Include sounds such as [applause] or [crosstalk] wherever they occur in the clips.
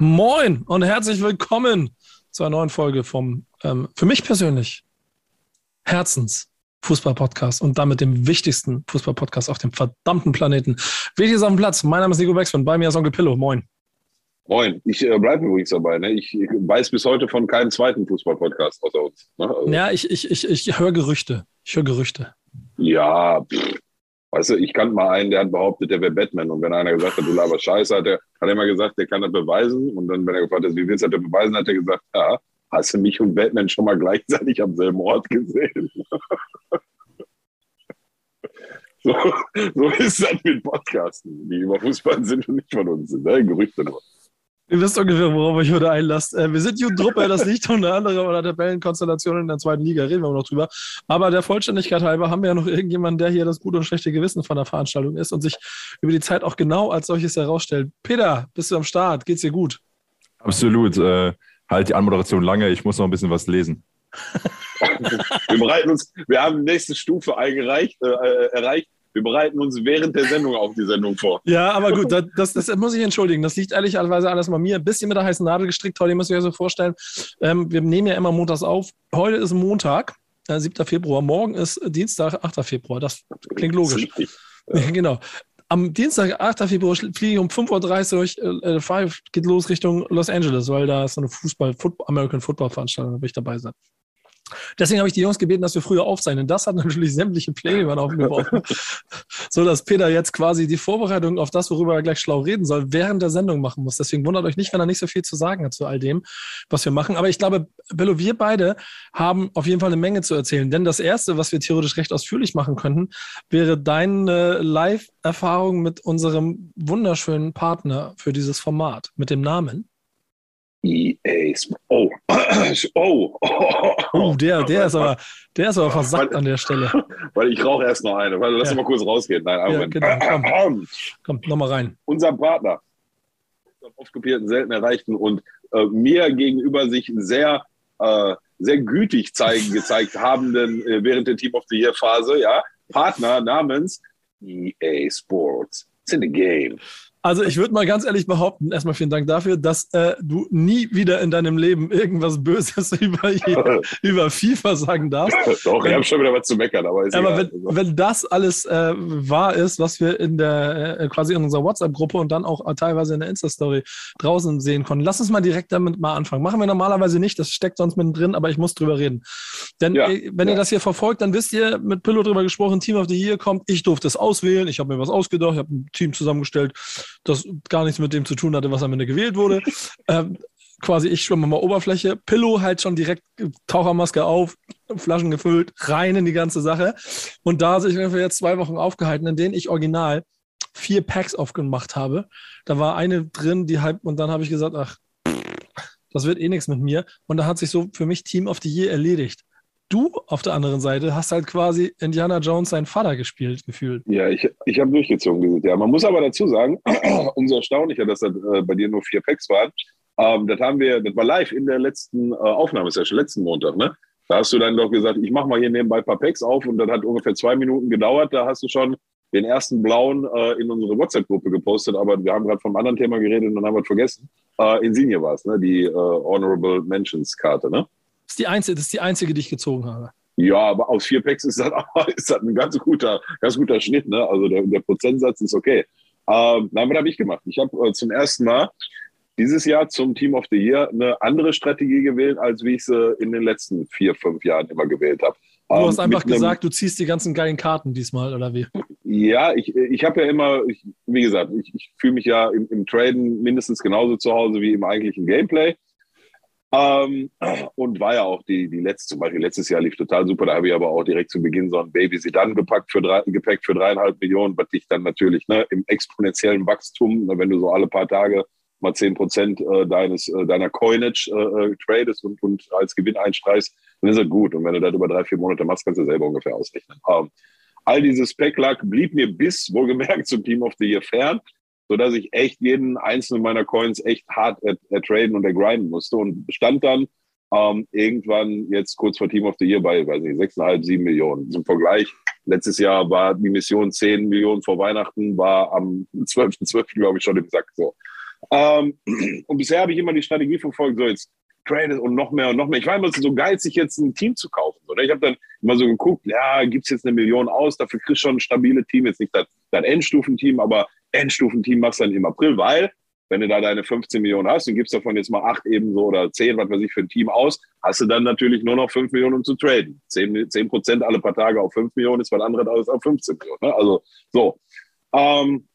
Moin und herzlich willkommen zu einer neuen Folge vom, ähm, für mich persönlich, Herzens Fußball-Podcast und damit dem wichtigsten Fußball-Podcast auf dem verdammten Planeten. Wichtig auf dem Platz. Mein Name ist Nico Backspin. Bei mir ist Onkel Pillow. Moin. Moin, ich äh, bleibe übrigens dabei. Ne? Ich, ich weiß bis heute von keinem zweiten Fußball-Podcast außer uns. Ne? Also, ja, ich, ich, ich, ich höre Gerüchte. Ich höre Gerüchte. Ja, pff. Weißt du, ich kannte mal einen, der hat behauptet, der wäre Batman. Und wenn einer gesagt hat, du laberst Scheiße, hat er, hat er immer gesagt, der kann das beweisen. Und dann, wenn er gefragt hat, wie willst du das beweisen, hat er gesagt, ja, hast du mich und Batman schon mal gleichzeitig am selben Ort gesehen? [laughs] so, so ist das mit Podcasten, die über Fußball sind und nicht von uns sind. Ne? Gerüchte nur. Ihr wisst ungefähr, worauf euch heute einlasst. Äh, wir sind [laughs] Jugendruppe, das liegt unter anderem an der Tabellenkonstellation in der zweiten Liga, reden wir noch drüber. Aber der Vollständigkeit halber haben wir ja noch irgendjemanden, der hier das gute und schlechte Gewissen von der Veranstaltung ist und sich über die Zeit auch genau als solches herausstellt. Peter, bist du am Start? Geht's dir gut? Absolut. Äh, halt die Anmoderation lange, ich muss noch ein bisschen was lesen. [laughs] wir bereiten uns, wir haben die nächste Stufe eingereicht, äh erreicht. Wir bereiten uns während der Sendung auf die Sendung vor. [laughs] Ja, aber gut, das, das, das muss ich entschuldigen. Das liegt ehrlicherweise alles mal mir. Ein bisschen mit der heißen Nadel gestrickt heute, müsst ihr euch so vorstellen. Ähm, wir nehmen ja immer montags auf. Heute ist Montag, äh, 7. Februar. Morgen ist Dienstag, 8. Februar. Das klingt logisch. Ja. [laughs] genau. Am Dienstag, 8. Februar, fliege ich um 5.30 Uhr, äh, 5 geht los Richtung Los Angeles, weil da ist so eine Fußball, Football, American Football Veranstaltung, da will ich dabei sein. Deswegen habe ich die Jungs gebeten, dass wir früher aufzeichnen. Das hat natürlich sämtliche Pläne über den Haufen geworfen. so dass Peter jetzt quasi die Vorbereitung auf das, worüber er gleich schlau reden soll, während der Sendung machen muss. Deswegen wundert euch nicht, wenn er nicht so viel zu sagen hat zu all dem, was wir machen. Aber ich glaube, Bello, wir beide haben auf jeden Fall eine Menge zu erzählen. Denn das Erste, was wir theoretisch recht ausführlich machen könnten, wäre deine Live-Erfahrung mit unserem wunderschönen Partner für dieses Format, mit dem Namen. EA Oh. oh. [coughs] Oh. oh, der, der ist aber, der ist aber versackt an der Stelle. [laughs] Weil ich rauche erst noch eine. Weil, lass ja. mal kurz rausgehen. Nein, ja, genau. Komm, [coughs] komm nochmal rein. Unser Partner, oft kopierten, selten erreichten und äh, mir gegenüber sich sehr, äh, sehr gütig zeigen, gezeigt habenden äh, während der Team of the Year Phase, ja, Partner namens EA Sports. It's in the game. Also ich würde mal ganz ehrlich behaupten, erstmal vielen Dank dafür, dass äh, du nie wieder in deinem Leben irgendwas Böses [laughs] über, über FIFA sagen darfst. [laughs] Doch, ich habe schon wieder was zu meckern, aber ist Aber wenn, wenn das alles äh, wahr ist, was wir in der äh, quasi in unserer WhatsApp-Gruppe und dann auch teilweise in der Insta-Story draußen sehen konnten, lass uns mal direkt damit mal anfangen. Machen wir normalerweise nicht, das steckt sonst mittendrin, aber ich muss drüber reden. Denn ja, äh, wenn ja. ihr das hier verfolgt, dann wisst ihr, mit Pillow drüber gesprochen, Team of the Year kommt, ich durfte es auswählen, ich habe mir was ausgedacht, ich habe ein Team zusammengestellt das gar nichts mit dem zu tun hatte, was am Ende gewählt wurde. [laughs] ähm, quasi ich schwimme mal Oberfläche, Pillow halt schon direkt Tauchermaske auf, Flaschen gefüllt, rein in die ganze Sache. Und da sich ich jetzt zwei Wochen aufgehalten, in denen ich original vier Packs aufgemacht habe. Da war eine drin, die halb, und dann habe ich gesagt, ach, das wird eh nichts mit mir. Und da hat sich so für mich Team of the Year erledigt du auf der anderen Seite hast halt quasi Indiana Jones seinen Vater gespielt, gefühlt. Ja, ich, ich habe durchgezogen Jahr. Man muss aber dazu sagen, [clears throat] umso erstaunlicher, dass das äh, bei dir nur vier Packs waren. Ähm, das haben wir, das war live in der letzten äh, Aufnahmesession, letzten Montag, ne? Da hast du dann doch gesagt, ich mache mal hier nebenbei ein paar Packs auf und das hat ungefähr zwei Minuten gedauert. Da hast du schon den ersten blauen äh, in unsere WhatsApp-Gruppe gepostet, aber wir haben gerade vom anderen Thema geredet und dann haben wir es vergessen. Äh, Insigne war es, ne? Die äh, Honorable Mentions-Karte, ne? Das ist, die einzige, das ist die einzige, die ich gezogen habe. Ja, aber aus vier Packs ist das, [laughs] ist das ein ganz guter, ganz guter Schnitt. Ne? Also der, der Prozentsatz ist okay. Ähm, nein, was habe ich gemacht? Ich habe äh, zum ersten Mal dieses Jahr zum Team of the Year eine andere Strategie gewählt, als wie ich sie in den letzten vier, fünf Jahren immer gewählt habe. Du ähm, hast einfach gesagt, du ziehst die ganzen geilen Karten diesmal, oder wie? Ja, ich, ich habe ja immer, ich, wie gesagt, ich, ich fühle mich ja im, im Traden mindestens genauso zu Hause wie im eigentlichen Gameplay. Ähm, und war ja auch die, die letzte, zum Beispiel letztes Jahr lief total super. Da habe ich aber auch direkt zu Beginn so ein Baby Sedan gepackt für drei, gepackt für dreieinhalb Millionen, was dich dann natürlich ne, im exponentiellen Wachstum, ne, wenn du so alle paar Tage mal 10 Prozent äh, deines, äh, deiner Coinage äh, tradest und, und als Gewinn einstreichst, dann ist er gut. Und wenn du das über drei, vier Monate machst, kannst du selber ungefähr ausrechnen. Ähm, all dieses Packlack blieb mir bis, wohlgemerkt, zum Team of the Year fern, sodass ich echt jeden einzelnen meiner Coins echt hart ertraden und ergrinden musste und stand dann ähm, irgendwann jetzt kurz vor Team of the Year bei, weiß nicht, 6,5, 7 Millionen. Zum Vergleich, letztes Jahr war die Mission 10 Millionen vor Weihnachten, war am 12.12. .12., glaube ich, schon im Sack so. Ähm, und bisher habe ich immer die Strategie verfolgt, so jetzt Trade und noch mehr und noch mehr. Ich war immer so geizig, jetzt ein Team zu kaufen. Oder? Ich habe dann immer so geguckt, ja, gibt es jetzt eine Million aus, dafür kriegst du schon ein stabiles Team, jetzt nicht das, das Endstufenteam, aber Endstufenteam machst dann im April, weil wenn du da deine 15 Millionen hast und gibst davon jetzt mal acht ebenso oder zehn, was weiß ich, für ein Team aus, hast du dann natürlich nur noch fünf Millionen, um zu traden. Zehn, Prozent alle paar Tage auf fünf Millionen ist was anderes als auf 15 Millionen. Ne? Also so. Ähm,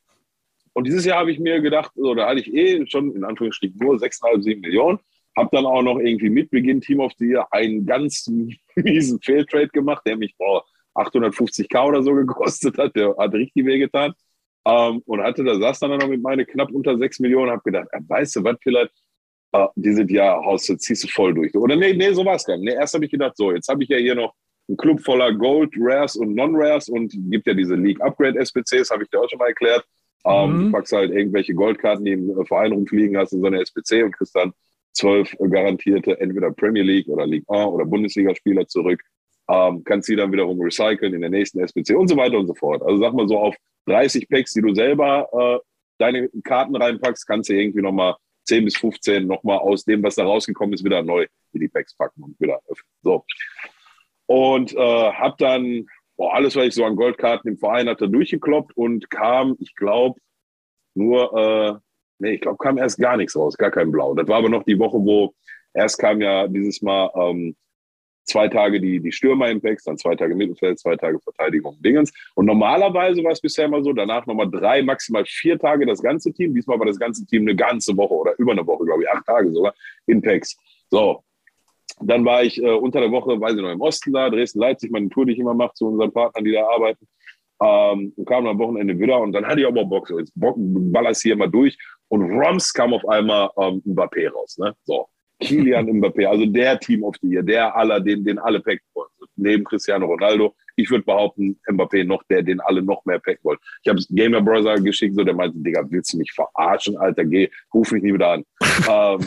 und dieses Jahr habe ich mir gedacht, oder hatte ich eh schon in Anführungsstrichen nur 6,5, 7 Millionen. Habe dann auch noch irgendwie mit Beginn Team of the Year einen ganz [laughs] miesen Failtrade gemacht, der mich boah, 850k oder so gekostet hat. Der hat richtig wehgetan. Ähm, und hatte da saß dann noch mit meine knapp unter 6 Millionen, habe gedacht, äh, weißt du was, vielleicht äh, dieses Jahr haust du, ziehst du voll durch. Oder nee, nee, so war es gar nicht. Nee, erst habe ich gedacht, so, jetzt habe ich ja hier noch einen Club voller Gold, Rares und Non-Rares und gibt ja diese League Upgrade SPCs, habe ich dir auch schon mal erklärt. Ähm, mhm. Du packst halt irgendwelche Goldkarten, die im Verein rumfliegen, hast in so eine SPC und kriegst dann zwölf garantierte entweder Premier League oder League 1 oder Bundesligaspieler zurück. Ähm, kannst sie dann wiederum recyceln in der nächsten SPC und so weiter und so fort. Also sag mal so auf 30 Packs, die du selber äh, deine Karten reinpackst, kannst du irgendwie nochmal 10 bis 15 nochmal aus dem, was da rausgekommen ist, wieder neu in die Packs packen und wieder öffnen. So. Und äh, hab dann boah, alles, was ich so an Goldkarten im Verein hatte, durchgekloppt und kam, ich glaube, nur, äh, nee, ich glaube, kam erst gar nichts raus, gar kein Blau. Das war aber noch die Woche, wo erst kam ja dieses Mal ähm, zwei Tage die, die Stürmer im Packs, dann zwei Tage Mittelfeld, zwei Tage Verteidigung, Dingens. Und normalerweise war es bisher immer so, danach nochmal drei, maximal vier Tage das ganze Team. Diesmal war das ganze Team eine ganze Woche oder über eine Woche, glaube ich, acht Tage sogar in Packs. So, dann war ich äh, unter der Woche, weiß ich noch, im Osten da, Dresden-Leipzig, meine Tour, die ich immer mache zu unseren Partnern, die da arbeiten. Ähm, und kam am Wochenende wieder und dann hatte ich aber Bock, so jetzt Bock, ballerst hier mal durch. Und Roms kam auf einmal ähm, Mbappé raus. Ne? So, Kilian Mbappé, also der Team of the Year, der aller, den, den alle packen wollen. Neben Cristiano Ronaldo. Ich würde behaupten, Mbappé noch der, den alle noch mehr packen wollen. Ich habe Gamer Brother geschickt, so der meinte, Digga, willst du mich verarschen, Alter, geh, ruf mich nie wieder an. [laughs] ähm,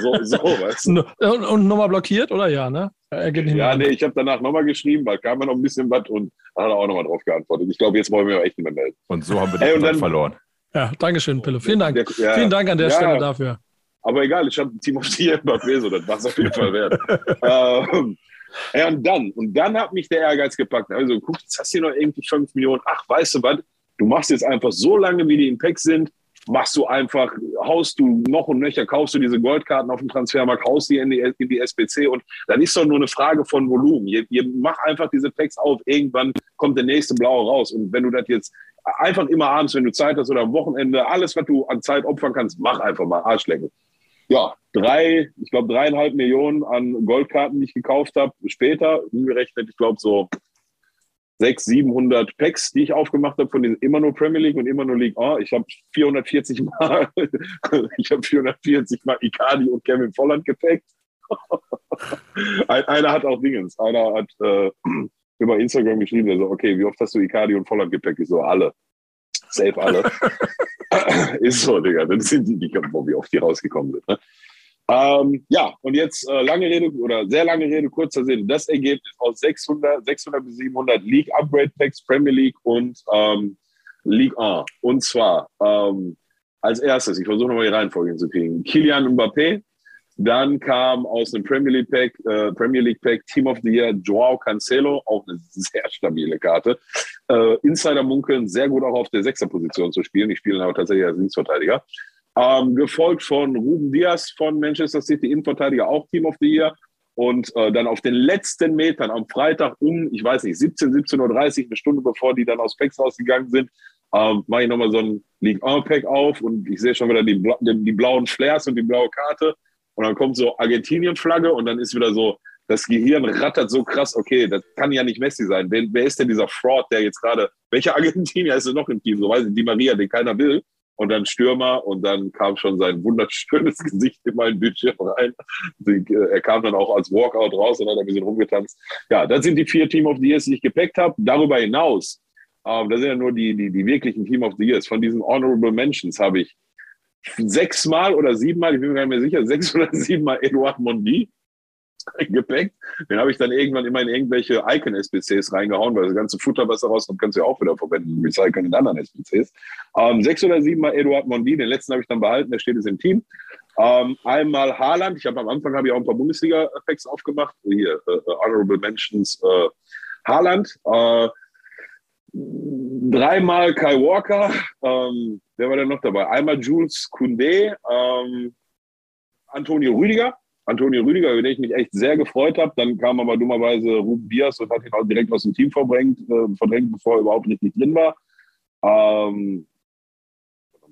so, so, weißt du? Und, und nochmal blockiert, oder ja, ne? ja, nee, ich habe danach nochmal geschrieben, weil kam ja noch ein bisschen was und dann hat er auch nochmal drauf geantwortet. Ich glaube, jetzt wollen wir echt nicht mehr melden. Und so haben wir den dann, verloren. Ja, Dankeschön, Pillow. Vielen Dank. Der, ja, Vielen Dank an der ja, Stelle dafür. Aber egal, ich habe ein Team the Year Mbappé, so das war es auf jeden Fall wert. ähm, ja, und dann, und dann hat mich der Ehrgeiz gepackt. Also, guck, jetzt hast du hier noch irgendwie 5 Millionen. Ach, weißt du was? Du machst jetzt einfach so lange, wie die im Pack sind, machst du einfach, haust du noch und nöcher, kaufst du diese Goldkarten auf dem Transfermarkt, haust die in die, in die SPC und dann ist doch nur eine Frage von Volumen. Ihr, ihr macht einfach diese Packs auf, irgendwann kommt der nächste blaue raus. Und wenn du das jetzt einfach immer abends, wenn du Zeit hast oder am Wochenende, alles, was du an Zeit opfern kannst, mach einfach mal Arschlecken ja, drei, ich glaube dreieinhalb Millionen an Goldkarten, die ich gekauft habe. Später, umgerechnet, ich glaube so sechs, 700 Packs, die ich aufgemacht habe von den immer nur Premier League und immer nur League Oh, Ich habe 440 Mal, [laughs] ich habe 440 Mal Icardi und Kevin Volland gepackt. [laughs] einer hat auch Dingens, einer hat äh, [clears throat] über Instagram geschrieben, der so, okay, wie oft hast du Icardi und Volland gepackt? Ich so, alle. Safe alle. [laughs] [clears throat] ist so, Digga. Das sind die, die wie oft die rausgekommen sind. Ne? Ähm, ja, und jetzt äh, lange Rede oder sehr lange Rede, kurzer Sinn. Das Ergebnis aus 600, 600 bis 700 League Upgrade Packs, Premier League und ähm, League 1. Und zwar ähm, als erstes, ich versuche nochmal die Reihenfolge hinzukriegen. Kilian Mbappé, dann kam aus dem Premier League Pack, äh, Premier League Pack Team of the Year Joao Cancelo, auch eine sehr stabile Karte. Äh, Insider munkeln, sehr gut auch auf der Sechser-Position zu spielen. Ich spiele aber tatsächlich als Linksverteidiger. Ähm, gefolgt von Ruben Diaz von Manchester City, Innenverteidiger, auch Team of the Year. Und äh, dann auf den letzten Metern am Freitag um, ich weiß nicht, 17, 17.30 Uhr, eine Stunde bevor die dann aus Packs rausgegangen sind, ähm, mache ich nochmal so ein League 1 Pack auf und ich sehe schon wieder die, die, blauen Flares und die blaue Karte. Und dann kommt so Argentinien-Flagge und dann ist wieder so, das Gehirn rattert so krass, okay, das kann ja nicht Messi sein. Wer, wer ist denn dieser Fraud, der jetzt gerade, welcher [laughs] Argentinier ist denn noch im Team? So weiß ich, die Maria, den keiner will. und dann Stürmer und dann kam schon sein wunderschönes [laughs] Gesicht in mein Bildschirm rein. Äh, er kam dann auch als Walkout raus und hat ein bisschen rumgetanzt. Ja, das sind die vier Team of the Years, die ich gepackt habe. Darüber hinaus, ähm, das sind ja nur die, die, die wirklichen Team of the Years. Von diesen Honorable Mentions habe ich sechsmal oder siebenmal, ich bin mir gar nicht mehr sicher, sechs oder siebenmal Eduard Mondi gepackt. Den habe ich dann irgendwann immer in irgendwelche Icon-SPCs reingehauen, weil das ganze Futter, was da rauskommt, kannst du ja auch wieder verwenden, recyceln in anderen SPCs. Ähm, sechs oder siebenmal Eduard Mondi, den letzten habe ich dann behalten, der steht jetzt im Team. Ähm, einmal Haaland, ich habe am Anfang habe ich auch ein paar Bundesliga-Packs aufgemacht, hier, äh, äh, Honorable Mentions äh, Haaland. Äh, dreimal Kai Walker, ähm, wer war denn noch dabei? Einmal Jules Koundé, ähm, Antonio Rüdiger, Antonio Rüdiger, über den ich mich echt sehr gefreut habe. Dann kam aber dummerweise Ruben Diaz und hat ihn auch direkt aus dem Team verdrängt, äh, verdrängt bevor er überhaupt nicht drin war. Ähm,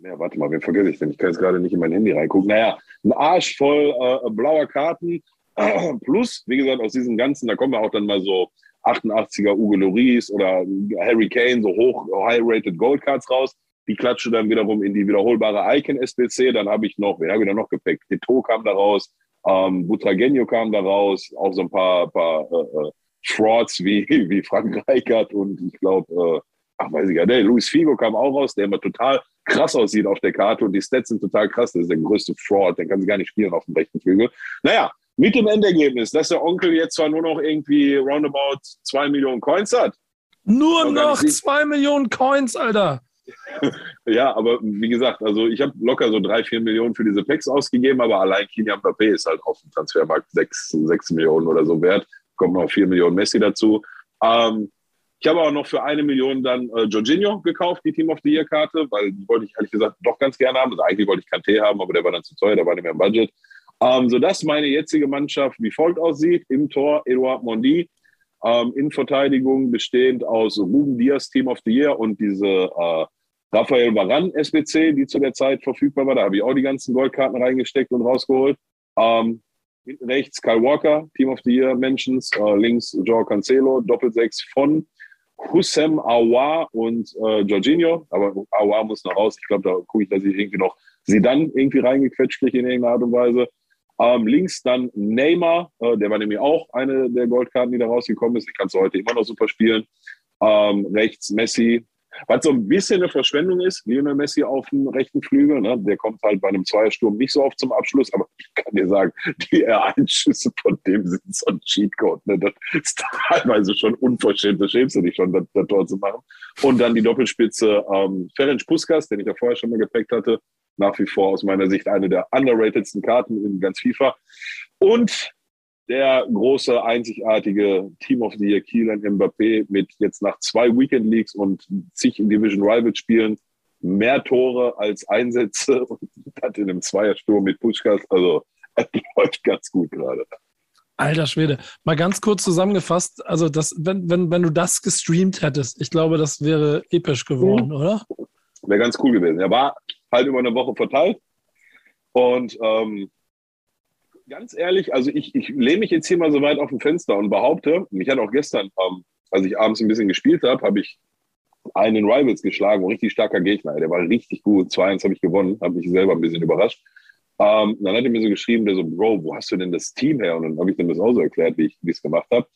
mehr, warte mal, wen vergesse ich denn? Ich kann jetzt gerade nicht in mein Handy reingucken. Naja, ein Arsch voll äh, blauer Karten. [clears throat] Plus, wie gesagt, aus diesen ganzen, da kommen wir auch dann mal so 88er Ugo Loris oder Harry Kane, so hoch, high-rated Goldcards raus. Die klatsche dann wiederum in die wiederholbare Icon SBC. Dann habe ich noch, wer habe ich da noch gepackt? Eto kam da raus, ähm, Butragenio kam da raus, auch so ein paar, paar äh, äh Frauds wie, [laughs] wie Frank Reichert und ich glaube, äh, ach weiß ich gar nicht, Luis Figo kam auch raus, der immer total krass aussieht auf der Karte und die Stats sind total krass. Das ist der größte Fraud, der kann sie gar nicht spielen auf dem rechten Flügel. Naja, mit dem Endergebnis, dass der Onkel jetzt zwar nur noch irgendwie roundabout zwei Millionen Coins hat. Nur noch zwei Millionen Coins, Alter. [laughs] ja, aber wie gesagt, also ich habe locker so drei, vier Millionen für diese Packs ausgegeben, aber allein Kilian Mbappé ist halt auf dem Transfermarkt sechs, sechs Millionen oder so wert. Kommt noch vier Millionen Messi dazu. Ähm, ich habe auch noch für eine Million dann äh, Jorginho gekauft, die Team of the Year Karte, weil die wollte ich ehrlich gesagt doch ganz gerne haben. Also eigentlich wollte ich Kanté haben, aber der war dann zu teuer, der war nicht mehr im Budget. Ähm, sodass meine jetzige Mannschaft wie folgt aussieht. Im Tor Eduard Mondi, ähm, in Verteidigung bestehend aus Ruben Diaz Team of the Year und diese äh, Raphael Varan SBC, die zu der Zeit verfügbar war. Da habe ich auch die ganzen Goldkarten reingesteckt und rausgeholt. Ähm, rechts Kyle Walker, Team of the Year Mentions, äh, links Joao Cancelo, Doppelsechs von Hussem Awa und äh, Jorginho. Aber Awa muss noch raus. Ich glaube, da gucke ich, dass ich irgendwie noch sie dann irgendwie reingequetscht kriege in irgendeiner Art und Weise. Ähm, links dann Neymar, äh, der war nämlich auch eine der Goldkarten, die da rausgekommen ist. Die kannst du heute immer noch super spielen. Ähm, rechts Messi, was so ein bisschen eine Verschwendung ist, Lionel Messi auf dem rechten Flügel, ne? der kommt halt bei einem Zweiersturm nicht so oft zum Abschluss, aber ich kann dir sagen, die R1-Schüsse von dem sind so ein Cheatcode. Ne? Das ist teilweise schon unverschämt, da schämst du dich schon, das, das Tor zu machen. Und dann die Doppelspitze ähm, Ferenc Puskas, den ich ja vorher schon mal gepackt hatte, nach wie vor aus meiner Sicht eine der underratedsten Karten in ganz FIFA. Und der große, einzigartige Team of the Year Kylian Mbappé mit jetzt nach zwei Weekend Leagues und zig Division Rivals Spielen mehr Tore als Einsätze [laughs] und hat in einem Zweiersturm mit Puschkas. Also, [laughs] es läuft ganz gut gerade. Alter Schwede, mal ganz kurz zusammengefasst, also das, wenn, wenn, wenn du das gestreamt hättest, ich glaube, das wäre episch geworden, mhm. oder? Wäre ganz cool gewesen. Er war halt über eine Woche verteilt und ähm, ganz ehrlich, also ich, ich lehne mich jetzt hier mal so weit auf dem Fenster und behaupte, mich hat auch gestern, ähm, als ich abends ein bisschen gespielt habe, habe ich einen Rivals geschlagen, ein richtig starker Gegner. Der war richtig gut. 2-1 habe ich gewonnen, habe mich selber ein bisschen überrascht. Ähm, dann hat er mir so geschrieben, der so, Bro, wo hast du denn das Team her? Und dann habe ich dem das auch so erklärt, wie ich es gemacht habe.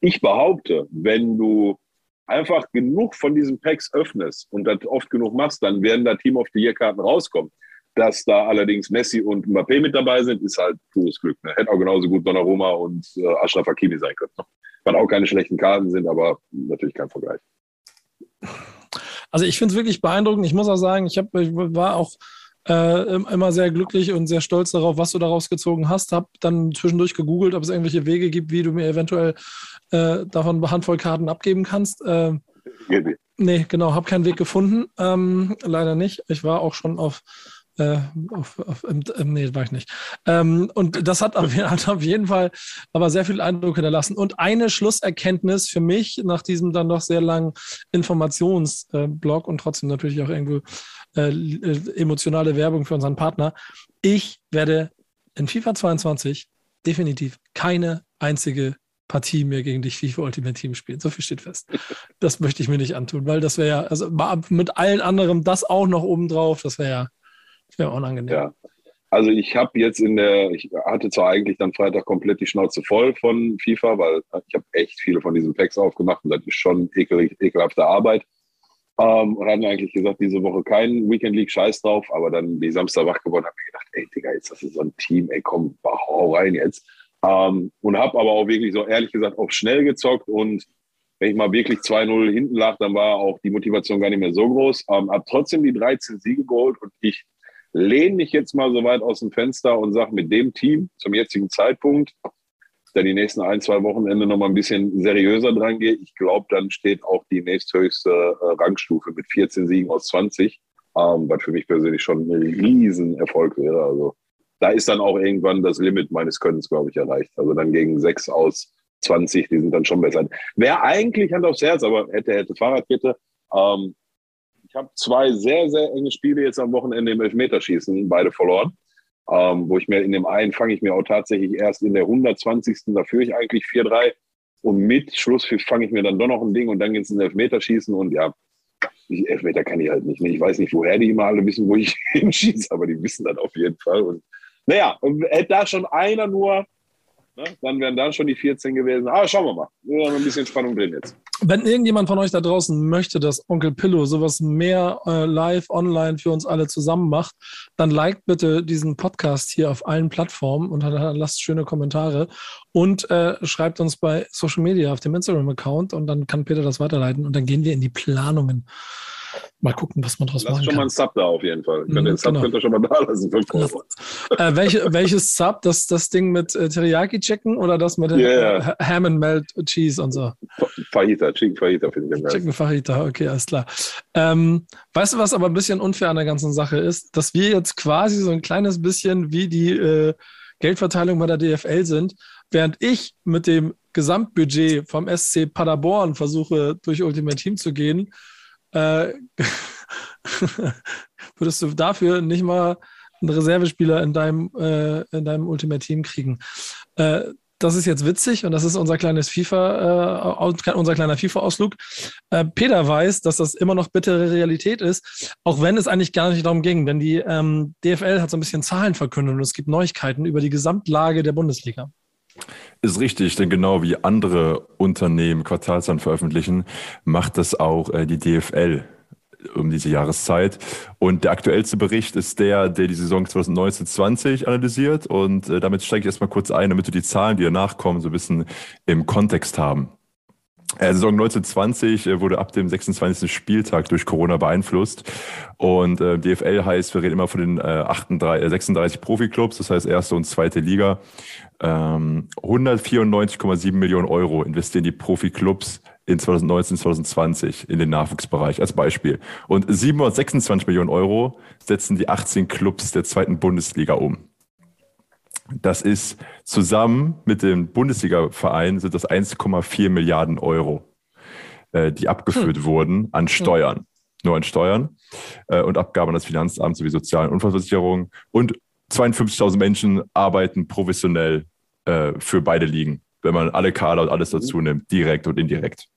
Ich behaupte, wenn du einfach genug von diesen Packs öffnest und das oft genug machst, dann werden da Team of the Year Karten rauskommen. Dass da allerdings Messi und Mbappé mit dabei sind, ist halt pures Glück. Ne? Hätte auch genauso gut Donnarumma und äh, Ashraf Hakimi sein können. Ne? Was auch keine schlechten Karten sind, aber natürlich kein Vergleich. Also ich finde es wirklich beeindruckend. Ich muss auch sagen, ich, hab, ich war auch äh, immer sehr glücklich und sehr stolz darauf, was du daraus gezogen hast. Hab dann zwischendurch gegoogelt, ob es irgendwelche Wege gibt, wie du mir eventuell äh, davon eine Handvoll Karten abgeben kannst. Äh, nee, genau, habe keinen Weg gefunden. Ähm, leider nicht. Ich war auch schon auf äh, auf, auf, im, nee, war ich nicht. Ähm, und das hat auf, [laughs] hat auf, jeden Fall aber sehr viel Eindruck hinterlassen. Und eine Schlusserkenntnis für mich nach diesem dann doch sehr langen Informationsblock und trotzdem natürlich auch irgendwo äh, emotionale Werbung für unseren Partner. Ich werde in FIFA 22 definitiv keine einzige Partie mehr gegen dich FIFA Ultimate Team spielen. So viel steht fest. Das möchte ich mir nicht antun, weil das wäre ja, also mit allen anderen das auch noch obendrauf, das wäre ja wär unangenehm. Ja. Also ich habe jetzt in der, ich hatte zwar eigentlich dann Freitag komplett die Schnauze voll von FIFA, weil ich habe echt viele von diesen Packs aufgemacht und das ist schon ekelig, ekelhafte Arbeit. Ähm, und hatten eigentlich gesagt, diese Woche kein Weekend League, scheiß drauf, aber dann die Samstag wach geworden, habe mir gedacht, ey Digga, jetzt das ist so ein Team, ey komm, hau rein jetzt. Ähm, und habe aber auch wirklich so ehrlich gesagt auch schnell gezockt und wenn ich mal wirklich 2-0 hinten lag, dann war auch die Motivation gar nicht mehr so groß. Ähm, habe trotzdem die 13 Siege geholt und ich lehne mich jetzt mal so weit aus dem Fenster und sage mit dem Team zum jetzigen Zeitpunkt, da die nächsten ein, zwei Wochenende noch mal ein bisschen seriöser dran gehe, ich glaube, dann steht auch die nächsthöchste äh, Rangstufe mit 14 Siegen aus 20, ähm, was für mich persönlich schon ein Riesenerfolg wäre. Also da ist dann auch irgendwann das Limit meines Könnens, glaube ich, erreicht. Also dann gegen sechs aus 20, die sind dann schon besser. Wäre eigentlich Hand aufs Herz, aber hätte, hätte Fahrradkette. Ähm, ich habe zwei sehr, sehr enge Spiele jetzt am Wochenende im Elfmeterschießen, beide verloren. Ähm, wo ich mir in dem einen fange ich mir auch tatsächlich erst in der 120. Da führe ich eigentlich 4-3. Und mit Schlusspfiff fange ich mir dann doch noch ein Ding und dann geht es in Elfmeterschießen. Und ja, ich, Elfmeter kann ich halt nicht. Ich weiß nicht, woher die immer alle wissen, wo ich [laughs] hinschieße, aber die wissen das auf jeden Fall. Und naja, hätte da schon einer nur, ne, dann wären da schon die 14 gewesen. Aber schauen wir mal. Wir haben ein bisschen Spannung drin jetzt. Wenn irgendjemand von euch da draußen möchte, dass Onkel Pillow sowas mehr äh, live online für uns alle zusammen macht, dann liked bitte diesen Podcast hier auf allen Plattformen und lasst schöne Kommentare und äh, schreibt uns bei Social Media auf dem Instagram-Account und dann kann Peter das weiterleiten und dann gehen wir in die Planungen. Mal gucken, was man draus Lass machen schon kann. mal einen Sub da auf jeden Fall. Mhm, den Sub genau. könnt ihr schon mal [laughs] da lassen. äh, welche, welches Sub? Das, das Ding mit äh, Teriyaki-Chicken oder das mit yeah. äh, Ham and Melt Cheese und so? Fajita, Chicken Fajita finde ich Chicken Fajita, okay, alles klar. Ähm, weißt du, was aber ein bisschen unfair an der ganzen Sache ist? Dass wir jetzt quasi so ein kleines bisschen wie die äh, Geldverteilung bei der DFL sind, während ich mit dem Gesamtbudget vom SC Paderborn versuche, durch Ultimate Team zu gehen, äh, [laughs] würdest du dafür nicht mal einen Reservespieler in deinem, äh, in deinem Ultimate Team kriegen. Äh, das ist jetzt witzig und das ist unser kleines FIFA, äh, unser kleiner FIFA-Ausflug. Äh, Peter weiß, dass das immer noch bittere Realität ist, auch wenn es eigentlich gar nicht darum ging. Denn die ähm, DFL hat so ein bisschen Zahlen verkündet und es gibt Neuigkeiten über die Gesamtlage der Bundesliga. Ist richtig, denn genau wie andere Unternehmen Quartalszahlen veröffentlichen, macht das auch äh, die DFL um diese Jahreszeit. Und der aktuellste Bericht ist der, der die Saison 2019-20 analysiert. Und äh, damit steige ich erstmal kurz ein, damit du die Zahlen, die danach kommen, so ein bisschen im Kontext haben. Äh, Saison 1920 äh, wurde ab dem 26. Spieltag durch Corona beeinflusst. Und äh, DFL heißt, wir reden immer von den äh, 38, 36 Profiklubs, das heißt erste und zweite Liga. Ähm, 194,7 Millionen Euro investieren die Profiklubs in 2019, 2020 in den Nachwuchsbereich als Beispiel. Und 726 Millionen Euro setzen die 18 Clubs der zweiten Bundesliga um. Das ist zusammen mit dem Bundesliga-Verein sind das 1,4 Milliarden Euro, äh, die abgeführt hm. wurden an Steuern. Hm. Nur an Steuern äh, und Abgaben an das Finanzamt sowie sozialen Unfallversicherung. Und 52.000 Menschen arbeiten professionell äh, für beide Ligen, wenn man alle Kader und alles dazu nimmt, direkt und indirekt.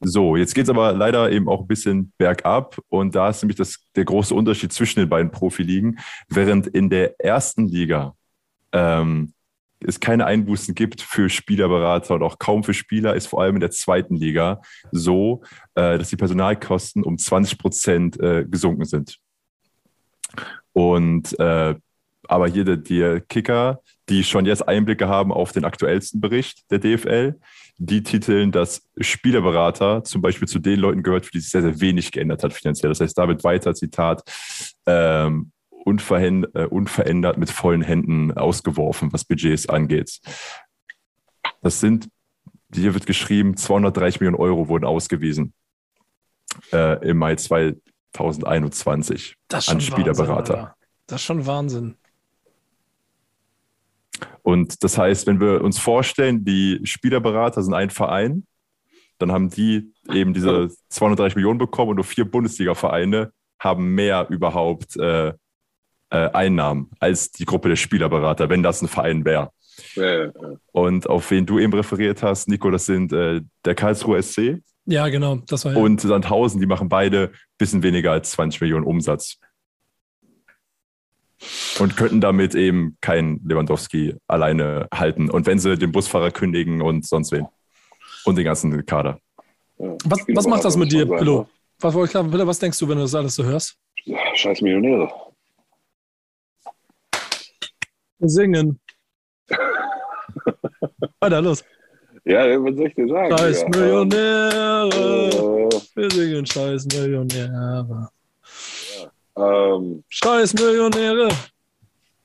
So, jetzt geht es aber leider eben auch ein bisschen bergab und da ist nämlich das, der große Unterschied zwischen den beiden Profiligen. Während in der ersten Liga ähm, es keine Einbußen gibt für Spielerberater und auch kaum für Spieler, ist vor allem in der zweiten Liga so, äh, dass die Personalkosten um 20 Prozent äh, gesunken sind. Und äh, aber hier die, die Kicker, die schon jetzt Einblicke haben auf den aktuellsten Bericht der DFL, die titeln, dass Spielerberater zum Beispiel zu den Leuten gehört, für die sich sehr, sehr wenig geändert hat finanziell. Das heißt, David weiter, Zitat, ähm, äh, unverändert mit vollen Händen ausgeworfen, was Budgets angeht. Das sind, hier wird geschrieben, 230 Millionen Euro wurden ausgewiesen äh, im Mai 2021 an Spielerberater. Wahnsinn, das ist schon Wahnsinn. Und das heißt, wenn wir uns vorstellen, die Spielerberater sind ein Verein, dann haben die eben diese 230 Millionen bekommen und nur vier Bundesliga-Vereine haben mehr überhaupt äh, äh, Einnahmen als die Gruppe der Spielerberater, wenn das ein Verein wäre. Ja, ja. Und auf wen du eben referiert hast, Nico, das sind äh, der Karlsruhe SC Ja, genau. Das war ja. und Sandhausen, die machen beide ein bisschen weniger als 20 Millionen Umsatz. Und könnten damit eben keinen Lewandowski alleine halten. Und wenn sie den Busfahrer kündigen und sonst wen. Und den ganzen Kader. ja. was, was macht das mit dir, Pillow? ne? Was, was denkst du, wenn du das alles so hörst? Ja, Scheiß Millionäre. Singen. [laughs] Weiter, los. Ja, was soll ich dir sagen? Scheiß Millionäre. Äh, Wir singen Scheiß Millionäre. Ähm, Scheiß Millionäre.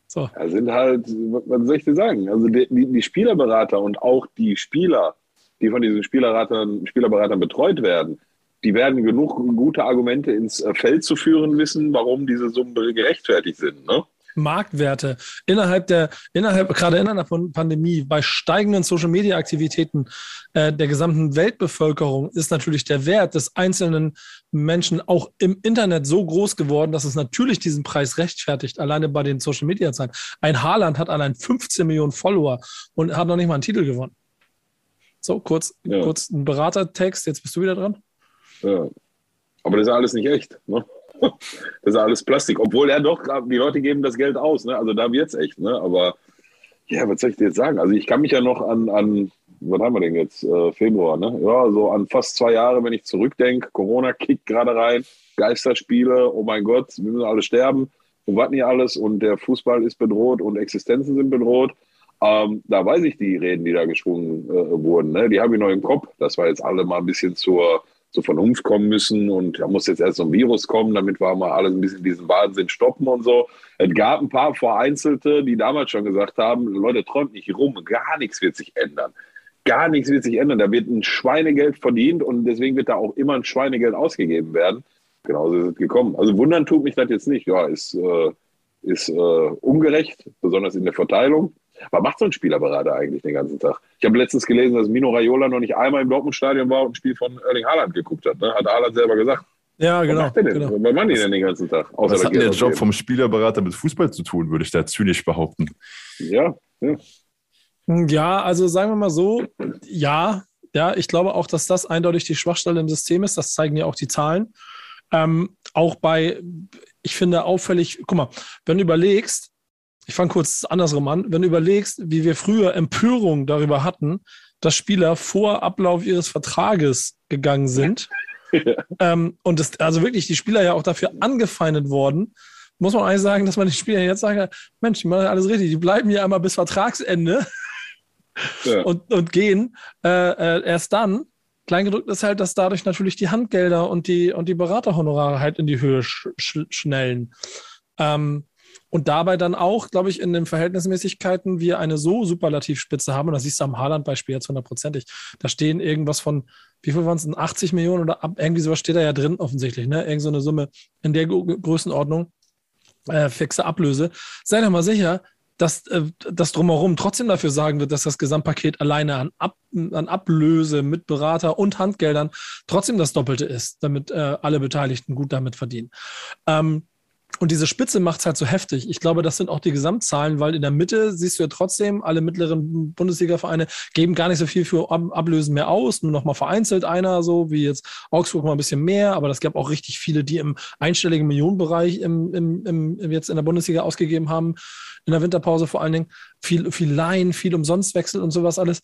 So. Ja, sind halt, was soll ich dir sagen? Also die, die, Spielerberater und auch die Spieler, die von diesen Spielberatern, Spielerberatern betreut werden, die werden genug gute Argumente ins äh, Feld zu führen wissen, warum diese Summen gerechtfertigt sind. Ne? Marktwerte innerhalb der, innerhalb, gerade innerhalb von Pandemie, bei steigenden Social Media Aktivitäten äh, der gesamten Weltbevölkerung ist natürlich der Wert des einzelnen Menschen auch im Internet so groß geworden, dass es natürlich diesen Preis rechtfertigt, alleine bei den Social Media Zahlen. Ein Haaland hat allein 15 Millionen Follower und hat noch nicht mal einen Titel gewonnen. So, kurz, Ja. kurz ein Beratertext, jetzt bist du wieder dran. Ja. Aber das ist alles nicht echt. Ne? [laughs] Das ist alles Plastik. Obwohl ja doch, die Leute geben das Geld aus. Ne? Also da wird es echt. Ne? Aber ja, was soll ich dir jetzt sagen? Also ich kann mich ja noch an, an was haben wir denn jetzt? Äh, Februar, ne? Ja, so an fast zwei Jahre, wenn ich zurückdenke. Corona kickt gerade rein. Geisterspiele, oh mein Gott, wir müssen alle sterben. Und was nicht alles. Und der Fußball ist bedroht und Existenzen sind bedroht. Ähm, da weiß ich die Reden, die da geschwungen äh, wurden. Ne? Die habe ich noch im Kopf. Das war jetzt alle mal ein bisschen zur, zur Vernunft kommen müssen und da muss jetzt erst so ein Virus kommen, damit wir mal alles ein bisschen diesen Wahnsinn stoppen und so. Es gab ein paar Vereinzelte, die damals schon gesagt haben, Leute, träumt nicht rum, gar nichts wird sich ändern. Gar nichts wird sich ändern. Da wird ein Schweinegeld verdient und deswegen wird da auch immer ein Schweinegeld ausgegeben werden. Genauso ist es gekommen. Also wundern tut mich das jetzt nicht. Ja, ist, äh, ist äh, ungerecht, besonders in der Verteilung. Was macht so ein Spielerberater eigentlich den ganzen Tag? Ich habe letztens gelesen, dass Mino Raiola noch nicht einmal im Dortmund-Stadion war und ein Spiel von Erling Haaland geguckt hat. Ne? Hat Haaland selber gesagt. Ja, Was genau. macht der denn? genau. Was machen die denn den ganzen Tag? Außer Was das hat denn der Job ausgeben. vom Spielerberater mit Fußball zu tun, würde ich da zynisch behaupten. Ja, ja. Ja, also sagen wir mal so, ja, ja, ich glaube auch, dass das eindeutig die Schwachstelle im System ist. Das zeigen ja auch die Zahlen. Ähm, auch bei, ich finde auffällig, guck mal, wenn du überlegst, ich fange kurz andersrum an, wenn du überlegst, wie wir früher Empörung darüber hatten, dass Spieler vor Ablauf ihres Vertrages gegangen sind [laughs] ähm, und es, also wirklich die Spieler ja auch dafür angefeindet worden, muss man eigentlich sagen, dass man den Spielern jetzt sagen, Mensch, die machen ja alles richtig, die bleiben ja einmal bis Vertragsende ja. und, und gehen. Äh, äh, erst dann, kleingedrückt ist halt, dass dadurch natürlich die Handgelder und die, und die Beraterhonorare halt in die Höhe sch sch schnellen. Ähm, und dabei dann auch, glaube ich, in den Verhältnismäßigkeiten wir eine so Superlativspitze haben, und das siehst du am Haaland-Beispiel jetzt hundertprozentig. Da stehen irgendwas von, wie viel waren es, 80 Millionen oder irgendwie sowas steht da ja drin offensichtlich, ne? Irgend so eine Summe in der Größenordnung, äh, fixe Ablöse. Sei doch mal sicher, dass äh, das drumherum trotzdem dafür sagen wird, dass das Gesamtpaket alleine an, Ab an Ablöse mit Berater und Handgeldern trotzdem das Doppelte ist, damit äh, alle Beteiligten gut damit verdienen. Ähm, und diese Spitze macht es halt so heftig. Ich glaube, das sind auch die Gesamtzahlen, weil in der Mitte siehst du ja trotzdem, alle mittleren Bundesliga-Vereine geben gar nicht so viel für Ab Ablösen mehr aus, nur noch mal vereinzelt einer, so wie jetzt Augsburg mal ein bisschen mehr, aber das gab auch richtig viele, die im einstelligen Millionenbereich im, im, im, jetzt in der Bundesliga ausgegeben haben, in der Winterpause vor allen Dingen. Viel, viel Laien, viel Umsonstwechsel und sowas alles.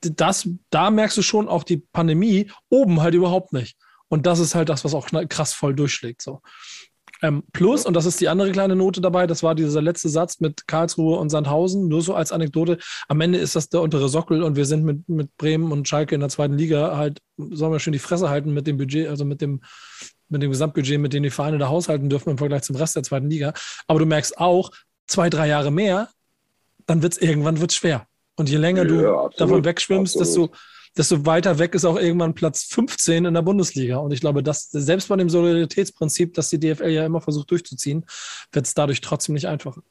Das, da merkst du schon auch die Pandemie, oben halt überhaupt nicht. Und das ist halt das, was auch krass voll durchschlägt. So. Ähm, plus, und das ist die andere kleine Note dabei, das war dieser letzte Satz mit Karlsruhe und Sandhausen, nur so als Anekdote. Am Ende ist das der untere Sockel und wir sind mit, mit Bremen und Schalke in der zweiten Liga halt, sollen wir schön die Fresse halten mit dem Budget, also mit dem, mit dem Gesamtbudget, mit dem die Vereine da haushalten dürfen im Vergleich zum Rest der zweiten Liga. Aber du merkst auch, zwei, drei Jahre mehr, dann wird es irgendwann wird's schwer. Und je länger du Ja, absolut, davon wegschwimmst, absolut. desto, desto weiter weg ist auch irgendwann Platz 15 in der Bundesliga. Und ich glaube, dass selbst bei dem Solidaritätsprinzip, das die DFL ja immer versucht durchzuziehen, wird es dadurch trotzdem nicht einfacher.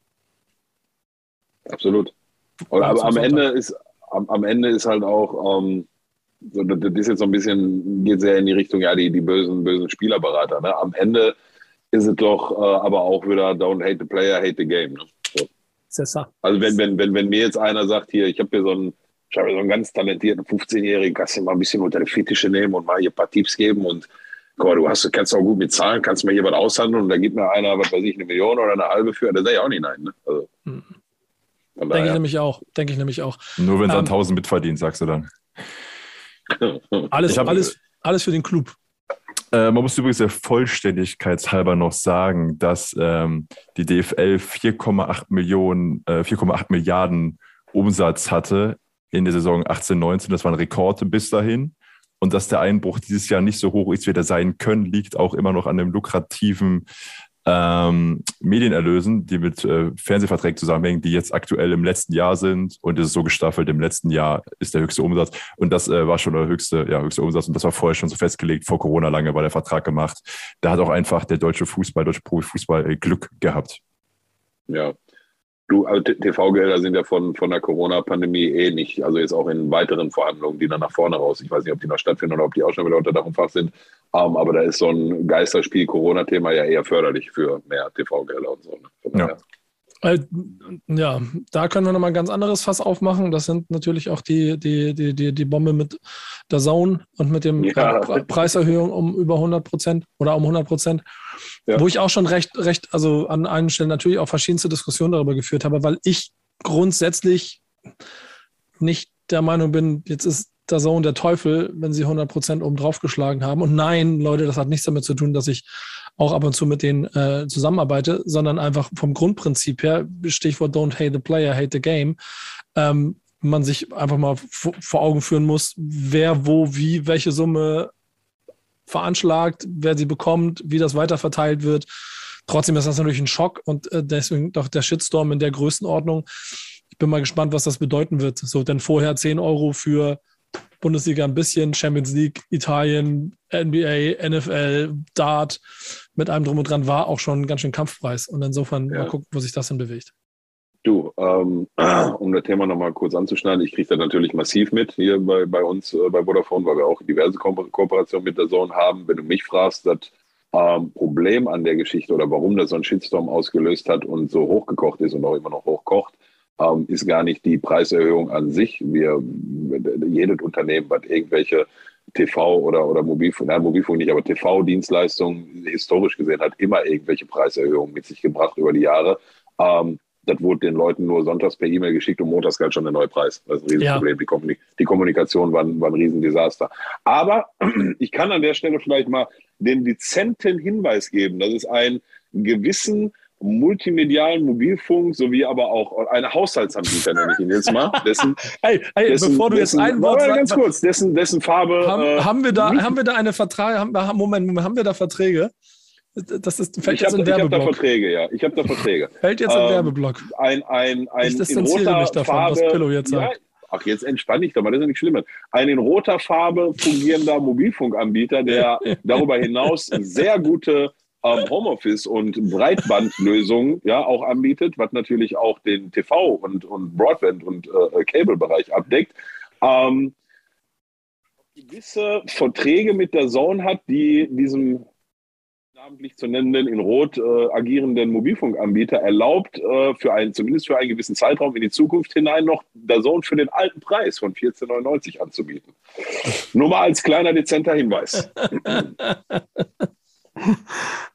Absolut. Aber zum am. Ende ist am, am Ende ist halt auch, ähm, so, das das ist jetzt so ein bisschen, geht sehr in die Richtung, ja, die, die bösen, bösen Spielerberater. Ne? Am Ende ist es doch äh, aber auch wieder don't hate the player, hate the game. Ne? So. Also wenn, wenn, wenn, wenn mir jetzt einer sagt, hier, ich habe hier so einen, ich habe so einen ganz talentierten 15-Jährigen, kannst du mal ein bisschen unter die Fittiche nehmen und mal hier ein paar Tipps geben und guck mal, du hast, kannst auch gut mit Zahlen, kannst mir hier was aushandeln und da gibt mir einer, was weiß ich, eine Million oder eine halbe für, da sage ich auch nicht nein. Ne? Also, hm. Denke ich nämlich auch. Denke ich nämlich auch. Nur wenn es ähm, 1000 mitverdient, sagst du dann. [laughs] alles, hab, alles, alles für den Club. Äh, man muss übrigens der Vollständigkeitshalber noch sagen, dass ähm, die DFL 4,8 Millionen, äh, 4,8 Milliarden Umsatz hatte in der Saison 18/19. Das war ein Rekord bis dahin. Und dass der Einbruch dieses Jahr nicht so hoch ist, wie der sein können, liegt auch immer noch an dem lukrativen ähm, Medienerlösen, die mit äh, Fernsehverträgen zusammenhängen, die jetzt aktuell im letzten Jahr sind und es ist so gestaffelt, im letzten Jahr ist der höchste Umsatz und das äh, war schon der höchste, ja, höchste Umsatz und das war vorher schon so festgelegt, vor Corona lange war der Vertrag gemacht. Da hat auch einfach der deutsche Fußball, deutsche Profifußball äh, Glück gehabt. Ja, Du, also TV-Gelder sind ja von, von der Corona-Pandemie eh nicht, also jetzt auch in weiteren Verhandlungen, die dann nach vorne raus, ich weiß nicht, ob die noch stattfinden oder ob die auch schon wieder unter Dach und Fach sind, um, ähm, aber da ist so ein Geisterspiel Corona-Thema ja eher förderlich für mehr TV-Gelder und so. Ne? Ja. Äh, ja, da können wir nochmal ein ganz anderes Fass aufmachen. Das sind natürlich auch die, die, die, die, die Bombe mit der Zone und mit dem ja. Preiserhöhung um über 100 Prozent oder um 100 Prozent. Ja. Wo ich auch schon recht, recht, also an einigen Stellen natürlich auch verschiedenste Diskussionen darüber geführt habe, weil ich grundsätzlich nicht der Meinung bin, jetzt ist der Zone der Teufel, wenn sie 100 Prozent oben drauf geschlagen haben. Und nein, Leute, das hat nichts damit zu tun, dass ich auch ab und zu mit denen äh, zusammenarbeite, sondern einfach vom Grundprinzip her, Stichwort Don't hate the player, hate the game, ähm, man sich einfach mal vor Augen führen muss, wer wo wie welche Summe veranschlagt, wer sie bekommt, wie das weiterverteilt wird. Trotzdem ist das natürlich ein Schock und äh, deswegen doch der Shitstorm in der Größenordnung. Ich bin mal gespannt, was das bedeuten wird. So, denn vorher 10 Euro für Bundesliga ein bisschen, Champions League, Italien, NBA, NFL, Dart, mit allem drum und dran war auch schon ein ganz schön Kampfpreis. Und insofern ja. mal gucken, wo sich das denn bewegt. Du, ähm, [clears throat] um das Thema nochmal kurz anzuschneiden, ich kriege das natürlich massiv mit hier bei, bei uns äh, bei Vodafone, weil wir auch diverse Ko Kooperationen mit der Zone haben. Wenn du mich fragst, das ähm, Problem an der Geschichte oder warum das so ein Shitstorm ausgelöst hat und so hochgekocht ist und auch immer noch hochkocht, ähm, ist gar nicht die Preiserhöhung an sich. Wir, jedes Unternehmen hat irgendwelche TV oder, oder Mobilfunk, nein, Mobilfunk nicht, aber TV-Dienstleistungen historisch gesehen hat immer irgendwelche Preiserhöhungen mit sich gebracht über die Jahre. Ähm, das wurde den Leuten nur sonntags per E-Mail geschickt und montags galt schon der neue Preis. Das ist ein Riesenproblem. Ja. Die, Kommunik die, Kommunikation war, war ein Riesendesaster. Aber [clears throat] ich kann an der Stelle vielleicht mal den dezenten Hinweis geben, dass es einen gewissen multimedialen Mobilfunk sowie aber auch eine Haushaltsanbieter, nenne ich ihn jetzt mal. Dessen, [laughs] hey, hey dessen, bevor du dessen, jetzt ein Wort sagst, ganz kurz, dessen, dessen Farbe. Haben, äh, haben, wir da, haben wir da eine Vertrag, haben, Moment, Moment, haben wir da Verträge? Das ist, fällt ich jetzt hab, in Werbeblock. Ich habe da Verträge, ja. Ich habe da Verträge. [laughs] Fällt jetzt ähm, in Werbeblock. Ein, ein, ein ich distanziere mich davon, Farbe, was Pillow jetzt sagt. Ja, ach, jetzt entspann dich doch mal, das ist ja nicht schlimm. Ein in roter Farbe fungierender Mobilfunkanbieter, der [laughs] darüber hinaus sehr gute ähm, Homeoffice- und Breitbandlösungen ja auch anbietet, was natürlich auch den TV- und, und Broadband- und äh, Cable-Bereich abdeckt. Ähm, gewisse Verträge mit der Zone hat, die diesem namentlich zu nennenden, in Rot äh, agierenden Mobilfunkanbieter erlaubt, äh, für einen, zumindest für einen gewissen Zeitraum in die Zukunft hinein noch der Zone für den alten Preis von 14,99 anzubieten. Nur mal als kleiner dezenter Hinweis. [laughs]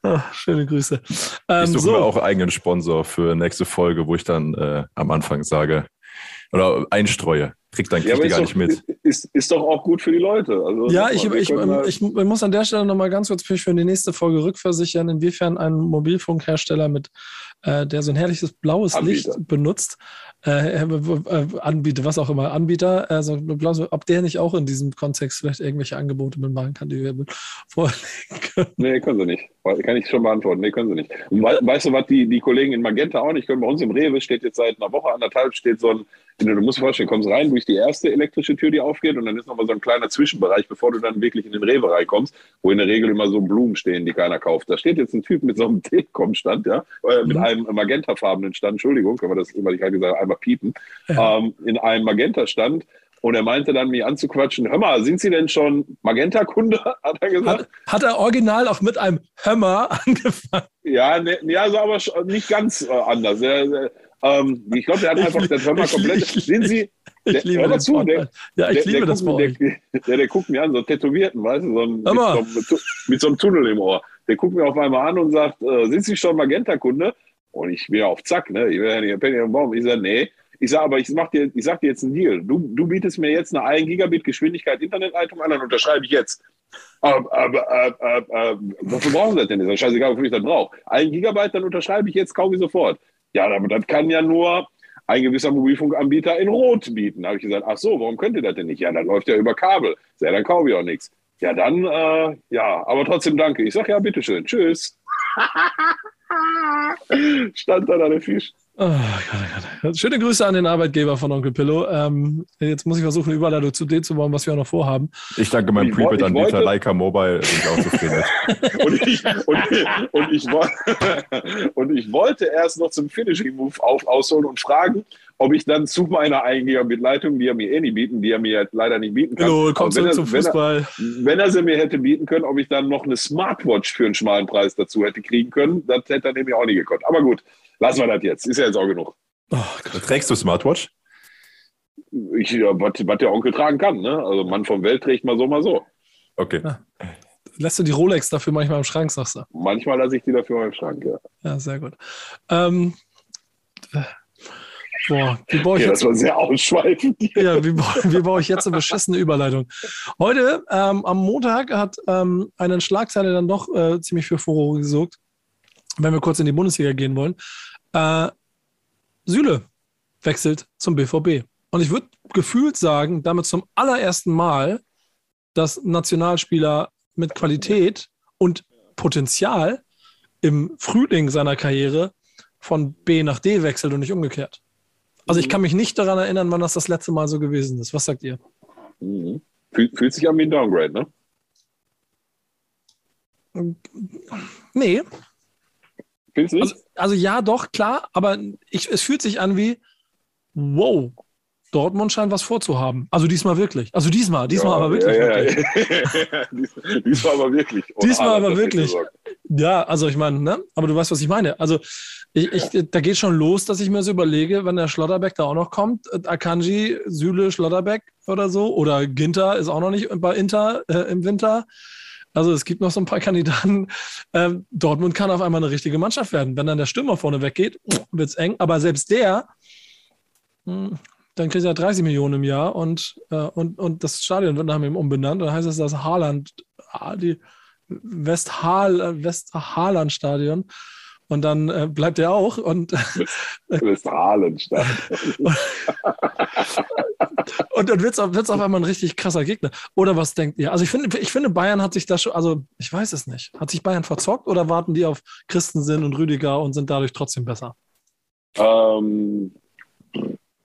Ach, [laughs] schöne Grüße. Ähm, ich suche so. mir auch einen eigenen Sponsor für nächste Folge, wo ich dann äh, am Anfang sage oder einstreue. Kriegt dann kriegt ja, gar doch, nicht mit. Ist, ist doch auch gut für die Leute. Also, ja, ich, ich, ich, ich, muss an der Stelle nochmal ganz kurz für die nächste Folge rückversichern, inwiefern ein Mobilfunkhersteller mit äh, der so ein herrliches blaues Anbieter. Licht benutzt, äh, äh, Anbieter, was auch immer, Anbieter, also ob der nicht auch in diesem Kontext vielleicht irgendwelche Angebote mitmachen kann, die wir [laughs] vorlegen können. Nee, können sie nicht. Kann ich schon beantworten. Nee, können sie nicht. Weißt du, was die, die Kollegen in Magenta auch nicht können? Bei uns im Rewe steht jetzt seit einer Woche, anderthalb, steht so ein Du musst dir vorstellen, kommst rein durch die erste elektrische Tür, die aufgeht, und dann ist nochmal so ein kleiner Zwischenbereich, bevor du dann wirklich in den Rewe reinkommst, wo in der Regel immer so Blumen stehen, die keiner kauft. Da steht jetzt ein Typ mit so einem [laughs] Telekom-Stand, ja, äh, mit mhm. einem magentafarbenen Stand, Entschuldigung, können wir das immer, ich gerade gesagt, einmal piepen, ja. ähm, in einem Magenta-Stand Und er meinte dann, mich anzuquatschen, hör mal, sind Sie denn schon Magenta-Kunde, [laughs] hat er gesagt. Hat, hat, er original auch mit einem Hömmer [laughs] angefangen? Ja, ne, ja also aber nicht ganz äh, anders. Er, ähm, ich glaube, der hat einfach ich, das Hömmer komplett. Ich, sind Sie, ich liebe hör das zu, der, Ja, ich der, liebe der das guckt, der, der, der, guckt mir an, so tätowierten, weißt du, so ein, mit, so, mit, so, einem Tunnel im Ohr. Der guckt mir auf einmal an und sagt, äh, sind Sie schon Magenta-Kunde? Und ich bin auf Zack, ne? Ich bin ja nicht Penny am Baum. Ich sage, nee. Ich sage, aber ich, mach dir, ich sag dir jetzt einen Deal. Du, du bietest mir jetzt eine 1 Gigabit Geschwindigkeit Internetleitung an, dann unterschreibe ich jetzt. Aber, aber, aber, aber wofür brauchen Sie das denn? Das ist scheißegal, wofür ich das brauche. 1 Gigabyte, dann unterschreibe ich jetzt, kaufe ich sofort. Ja, aber das kann ja nur ein gewisser Mobilfunkanbieter in Rot bieten. Da habe ich gesagt, ach so, warum könnt ihr das denn nicht? Ja, dann läuft ja über Kabel. Ja, dann kaufe ich auch nichts. Ja, dann, äh, ja, aber trotzdem danke. Ich sage ja, bitteschön. Tschüss. [laughs] Stand da der Fisch. Oh, Gott, Gott. Schöne Grüße an den Arbeitgeber von Onkel Pillow. Ähm, jetzt muss ich versuchen, Überleitung zu dem zu bauen, was wir auch noch vorhaben. Ich danke meinem Prepaid-Anbieter Leica Mobile, bin ich auch zufrieden. [laughs] und, ich, und, und, ich, [laughs] und ich wollte erst noch zum Finishing Move auf, ausholen und fragen, ob ich dann zu meiner 1 Gigabit-Leitung, die er mir eh nicht bieten, die er mir leider nicht bieten kann. Hallo, komm zurück zum Fußball. Wenn er, wenn er, sie mir hätte bieten können, ob ich dann noch eine Smartwatch für einen schmalen Preis dazu hätte kriegen können, das hätte er nämlich auch nicht gekonnt. Aber gut, Lassen wir das jetzt. Ist ja jetzt auch genug. Oh, Trägst du Smartwatch? Ich, ja, was, was der Onkel tragen kann. Ne? Also Mann vom Welt trägt mal so, mal so. Okay. Ja. Lässt du die Rolex dafür manchmal im Schrank, sagst du? Manchmal lasse ich die dafür mal im Schrank, ja. Ja, sehr gut. Ähm, boah, wie baue ich ja, jetzt? Das war sehr ausschweifend. [laughs] Ja, wie, wie baue ich jetzt eine beschissene Überleitung? Heute, ähm, am Montag, hat ähm, eine Schlagzeile dann doch äh, ziemlich für Furore gesorgt wenn wir kurz in die Bundesliga gehen wollen. Äh, Süle wechselt zum BVB. Und ich würde gefühlt sagen, damit zum allerersten Mal, dass Nationalspieler mit Qualität und Potenzial im Frühling seiner Karriere von B nach D wechselt und nicht umgekehrt. Also ich kann mich nicht daran erinnern, wann das das letzte Mal so gewesen ist. Was sagt ihr? Mhm. Fühlt, fühlt sich an wie ein Downgrade, ne? Nee, Findest du nicht? Also, also, ja, doch, klar, aber ich, es fühlt sich an wie, wow, Dortmund scheint was vorzuhaben. Also diesmal wirklich. Also diesmal, diesmal ja, aber wirklich. Ja, ja, [laughs] diesmal aber wirklich. Und [laughs] diesmal aber wirklich. Ja, also ich meine, ne? aber du weißt, was ich meine. Also ich, ich, da geht schon los, dass ich mir so überlege, wenn der Schlotterbeck da auch noch kommt, äh, Akanji, Süle, Schlotterbeck oder so, oder Ginter ist auch noch nicht bei Inter äh, im Winter. Also es gibt noch so ein paar [laughs] Kandidaten. Ähm, Dortmund kann auf einmal eine richtige Mannschaft werden. Wenn dann der Stürmer vorne weggeht, wird es eng. Aber selbst der, hm, dann kriegt er 30 Millionen im Jahr und, äh, und, und das Stadion wird nach ihm umbenannt. Dann heißt es das Haaland, ah, die Westhaal, Westhaland-Stadion. Und dann äh, bleibt er auch. Und [laughs] Westhalenstadion. [laughs] und dann wird es auf einmal ein richtig krasser Gegner. Oder was denkt ihr? Also ich finde, ich finde, Bayern hat sich da schon, also ich weiß es nicht. Hat sich Bayern verzockt oder warten die auf Christensen und Rüdiger und sind dadurch trotzdem besser? Ähm,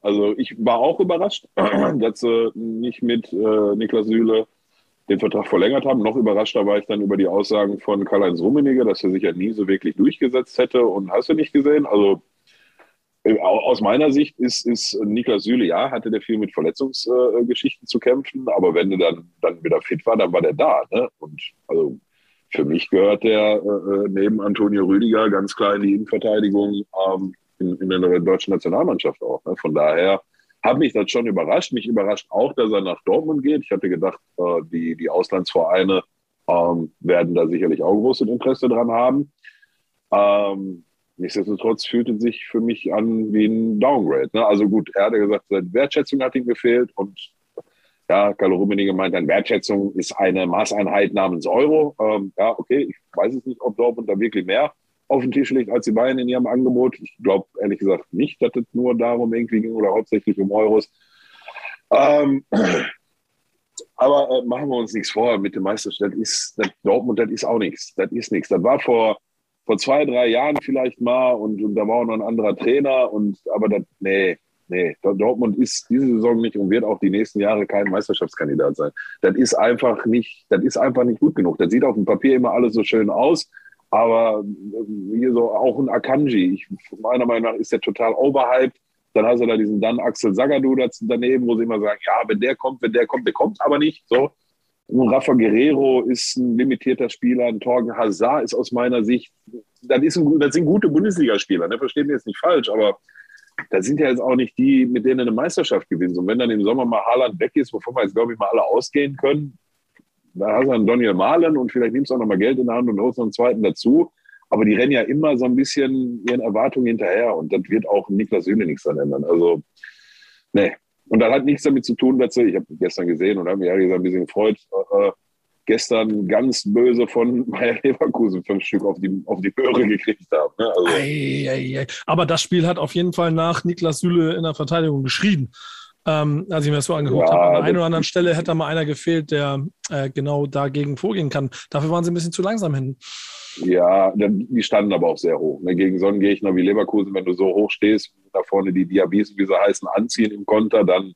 also ich war auch überrascht, [clears throat] dass sie nicht mit äh, Niklas Süle den Vertrag verlängert haben. Noch überraschter war ich dann über die Aussagen von Karl-Heinz Rummenigge, dass er sich ja nie so wirklich durchgesetzt hätte. Und hast du nicht gesehen? Also äh, aus meiner Sicht ist, ist Niklas Süle, ja, hatte der viel mit Verletzungsgeschichten äh, zu kämpfen, aber wenn er dann, dann wieder fit war, dann war der da. Ne? Und also für mich gehört der äh, neben Antonio Rüdiger ganz klar in die Innenverteidigung ähm, in, in der deutschen Nationalmannschaft auch. Ne? Von daher hat mich das schon überrascht. Mich überrascht auch, dass er nach Dortmund geht. Ich hatte gedacht, äh, die, die Auslandsvereine ähm, werden da sicherlich auch großes Interesse dran haben. Ähm, Nichtsdestotrotz fühlt es sich für mich an wie ein Downgrade. Ne? Also gut, er hat gesagt, seine Wertschätzung hat ihm gefehlt und ja, Carlo Rummenigge meint dann, Wertschätzung ist eine Maßeinheit namens Euro. Ähm, ja, okay, ich weiß es nicht, ob Dortmund da wirklich mehr auf den Tisch legt als die Bayern in ihrem Angebot. Ich glaube ehrlich gesagt nicht, dass es nur darum irgendwie ging oder hauptsächlich um Euros. Ähm, [clears throat] aber äh, machen wir uns nichts vor mit dem Meisterstand. Ist, das Dortmund, das ist auch nichts. Das ist nichts. Das war vor vor zwei, drei Jahren vielleicht mal und, und da war auch noch ein anderer Trainer und aber das, nee, nee, Dortmund ist diese Saison nicht und wird auch die nächsten Jahre kein Meisterschaftskandidat sein. Das ist einfach nicht, das ist einfach nicht gut genug. Das sieht auf dem Papier immer alles so schön aus, aber äh, hier so auch ein Akanji, ich, meiner Meinung nach ist der total overhyped. Dann hast du da diesen dann Axel Sagadu daneben, wo sie immer sagen, ja, wenn der kommt, wenn der kommt, der kommt aber nicht. So. Und Rafa Guerrero ist ein limitierter Spieler, ein Torgen Hazard ist aus meiner Sicht, das, ist ein, das sind gute Bundesligaspieler, ne? versteht mich jetzt nicht falsch, aber das sind ja jetzt auch nicht die, mit denen eine Meisterschaft gewinnen. Und wenn dann im Sommer mal Haaland weg ist, wovon wir jetzt, glaube ich, mal alle ausgehen können, da hast du dann Daniel Mahlen und vielleicht nimmst du auch noch mal Geld in der Hand und holst noch einen zweiten dazu. Aber die rennen ja immer so ein bisschen ihren Erwartungen hinterher und das wird auch Niklas Süle nichts daran ändern. Also, nee. Und das hat nichts damit zu tun, dass sie, ich habe gestern gesehen und habe mich ehrlich gesagt ein bisschen gefreut, äh, gestern ganz böse von [laughs] Bayer Leverkusen fünf Stück auf die, auf die Möhre gekriegt haben. Ne? Also. Aber das Spiel hat auf jeden Fall nach Niklas Süle in der Verteidigung geschrien. Ähm, als ich mir das so angeguckt ja, habe. An der einen oder anderen Stelle hätte da mal einer gefehlt, der äh, genau dagegen vorgehen kann. Dafür waren sie ein bisschen zu langsam hin. Ja, die standen aber auch sehr hoch. Ne? Gegen so einen Gegner wie Leverkusen, wenn du so hoch stehst, da vorne die Diabiesen, wie sie heißen, anziehen im Konter, dann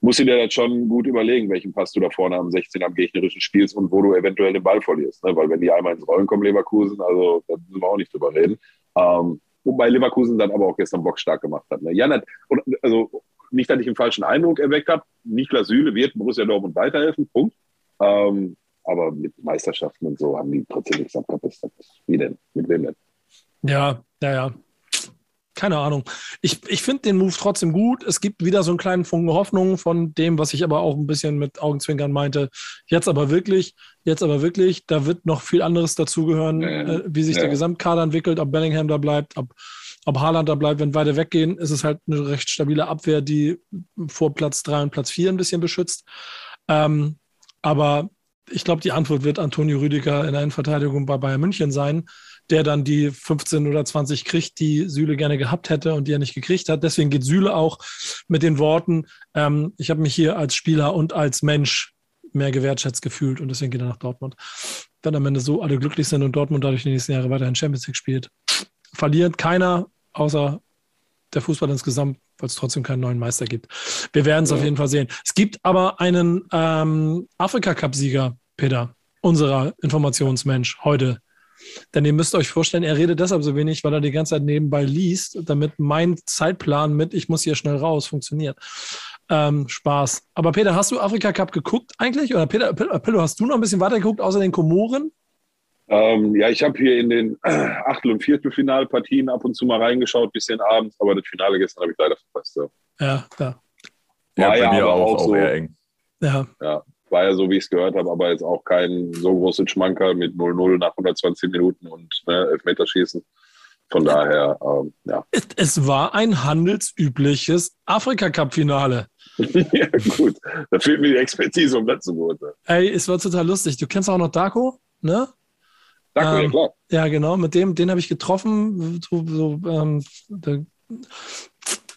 musst du dir das schon gut überlegen, welchen Pass du da vorne am 16 am gegnerischen spielst und wo du eventuell den Ball verlierst. Ne? Weil wenn die einmal ins Rollen kommen, Leverkusen, also da müssen wir auch nicht drüber reden. Ähm, wobei Leverkusen dann aber auch gestern Bock stark gemacht hat. Ne? Ja, also nicht, dass ich einen falschen Eindruck erweckt habe. Niklas Süle wird Borussia Dortmund weiterhelfen, Punkt. Ähm, aber mit Meisterschaften und so haben die trotzdem nichts abgepasst. Wie denn? Mit wem denn? Ja, ja, ja. Keine Ahnung. Ich, ich finde den Move trotzdem gut. Es gibt wieder so einen kleinen Funken Hoffnung von dem, was ich aber auch ein bisschen mit Augenzwinkern meinte. Jetzt aber wirklich, jetzt aber wirklich, da wird noch viel anderes dazugehören, äh, wie sich ja. der Gesamtkader entwickelt, ob Bellingham da bleibt, ob, ob Haaland da bleibt. Wenn beide weggehen, ist es halt eine recht stabile Abwehr, die vor Platz 3 und Platz 4 ein bisschen beschützt. Ähm, aber ich glaube, die Antwort wird Antonio Rüdiger in der Innenverteidigung bei Bayern München sein, der dann die 15 oder 20 kriegt, die Süle gerne gehabt hätte und die er nicht gekriegt hat. Deswegen geht Süle auch mit den Worten, ähm, ich habe mich hier als Spieler und als Mensch mehr gewertschätzt gefühlt und deswegen geht er nach Dortmund. Wenn am Ende so alle glücklich sind und Dortmund dadurch die nächsten Jahre weiterhin Champions League spielt, verliert keiner außer der Fußball insgesamt weil es trotzdem keinen neuen Meister gibt. Wir werden es ja. auf jeden Fall sehen. Es gibt aber einen ähm, Afrika-Cup-Sieger, Peter, unserer Informationsmensch heute. Denn ihr müsst euch vorstellen, er redet deshalb so wenig, weil er die ganze Zeit nebenbei liest, damit mein Zeitplan mit ich muss hier schnell raus funktioniert. Ähm, Spaß. Aber Peter, hast du Afrika Cup geguckt eigentlich? Oder Peter, Pillow, hast du noch ein bisschen weiter geguckt, außer den Komoren? Ähm, ja, ich habe hier in den [clears throat] Achtel- und Viertelfinalpartien ab und zu mal reingeschaut, bisschen abends, aber das Finale gestern habe ich leider verpasst. Ja, ja. ja. ja bei ja mir auch, auch so, eher eng. Ja. ja. War ja so, wie ich es gehört habe, aber jetzt auch kein so großes Schmankerl mit 0-0 nach 120 Minuten und ne, Elfmeterschießen. Von daher, ähm, ja. Es, es war ein handelsübliches Afrika-Cup-Finale. [laughs] ja, gut. Da fehlt mir die Expertise, um das zu beurteilen. Ey, es war total lustig. Du kennst auch noch Darko, ne? Darko, ähm, ja klar. Ja, genau. Mit dem, den habe ich getroffen. So, so ähm, der,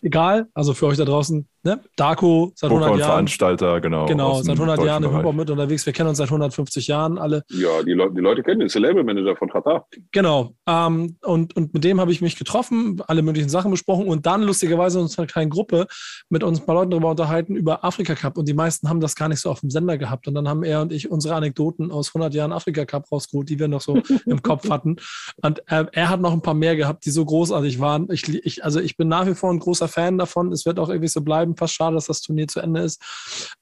egal, also für euch da draußen, ne? Darko seit 100 Jahren. Veranstalter, genau. Genau, seit 100 Jahren im Hip-Hop mit unterwegs. Wir kennen uns seit 150 Jahren alle. Ja, die, Le die Leute kennen ihn, ist der Labelmanager von Qatar. Genau. Ähm, und, und mit dem habe ich mich getroffen, alle möglichen Sachen besprochen und dann lustigerweise uns eine kleine Gruppe mit uns ein paar Leuten darüber unterhalten über Afrika Cup und die meisten haben das gar nicht so auf dem Sender gehabt und dann haben er und ich unsere Anekdoten aus 100 Jahren Afrika Cup rausgeholt, die wir noch so [laughs] im Kopf hatten und äh, er hat noch ein paar mehr gehabt, die so großartig waren. Ich, ich, also ich bin nach wie vor ein großer Fan davon. Es wird auch irgendwie so bleiben. Fast schade, dass das Turnier zu Ende ist.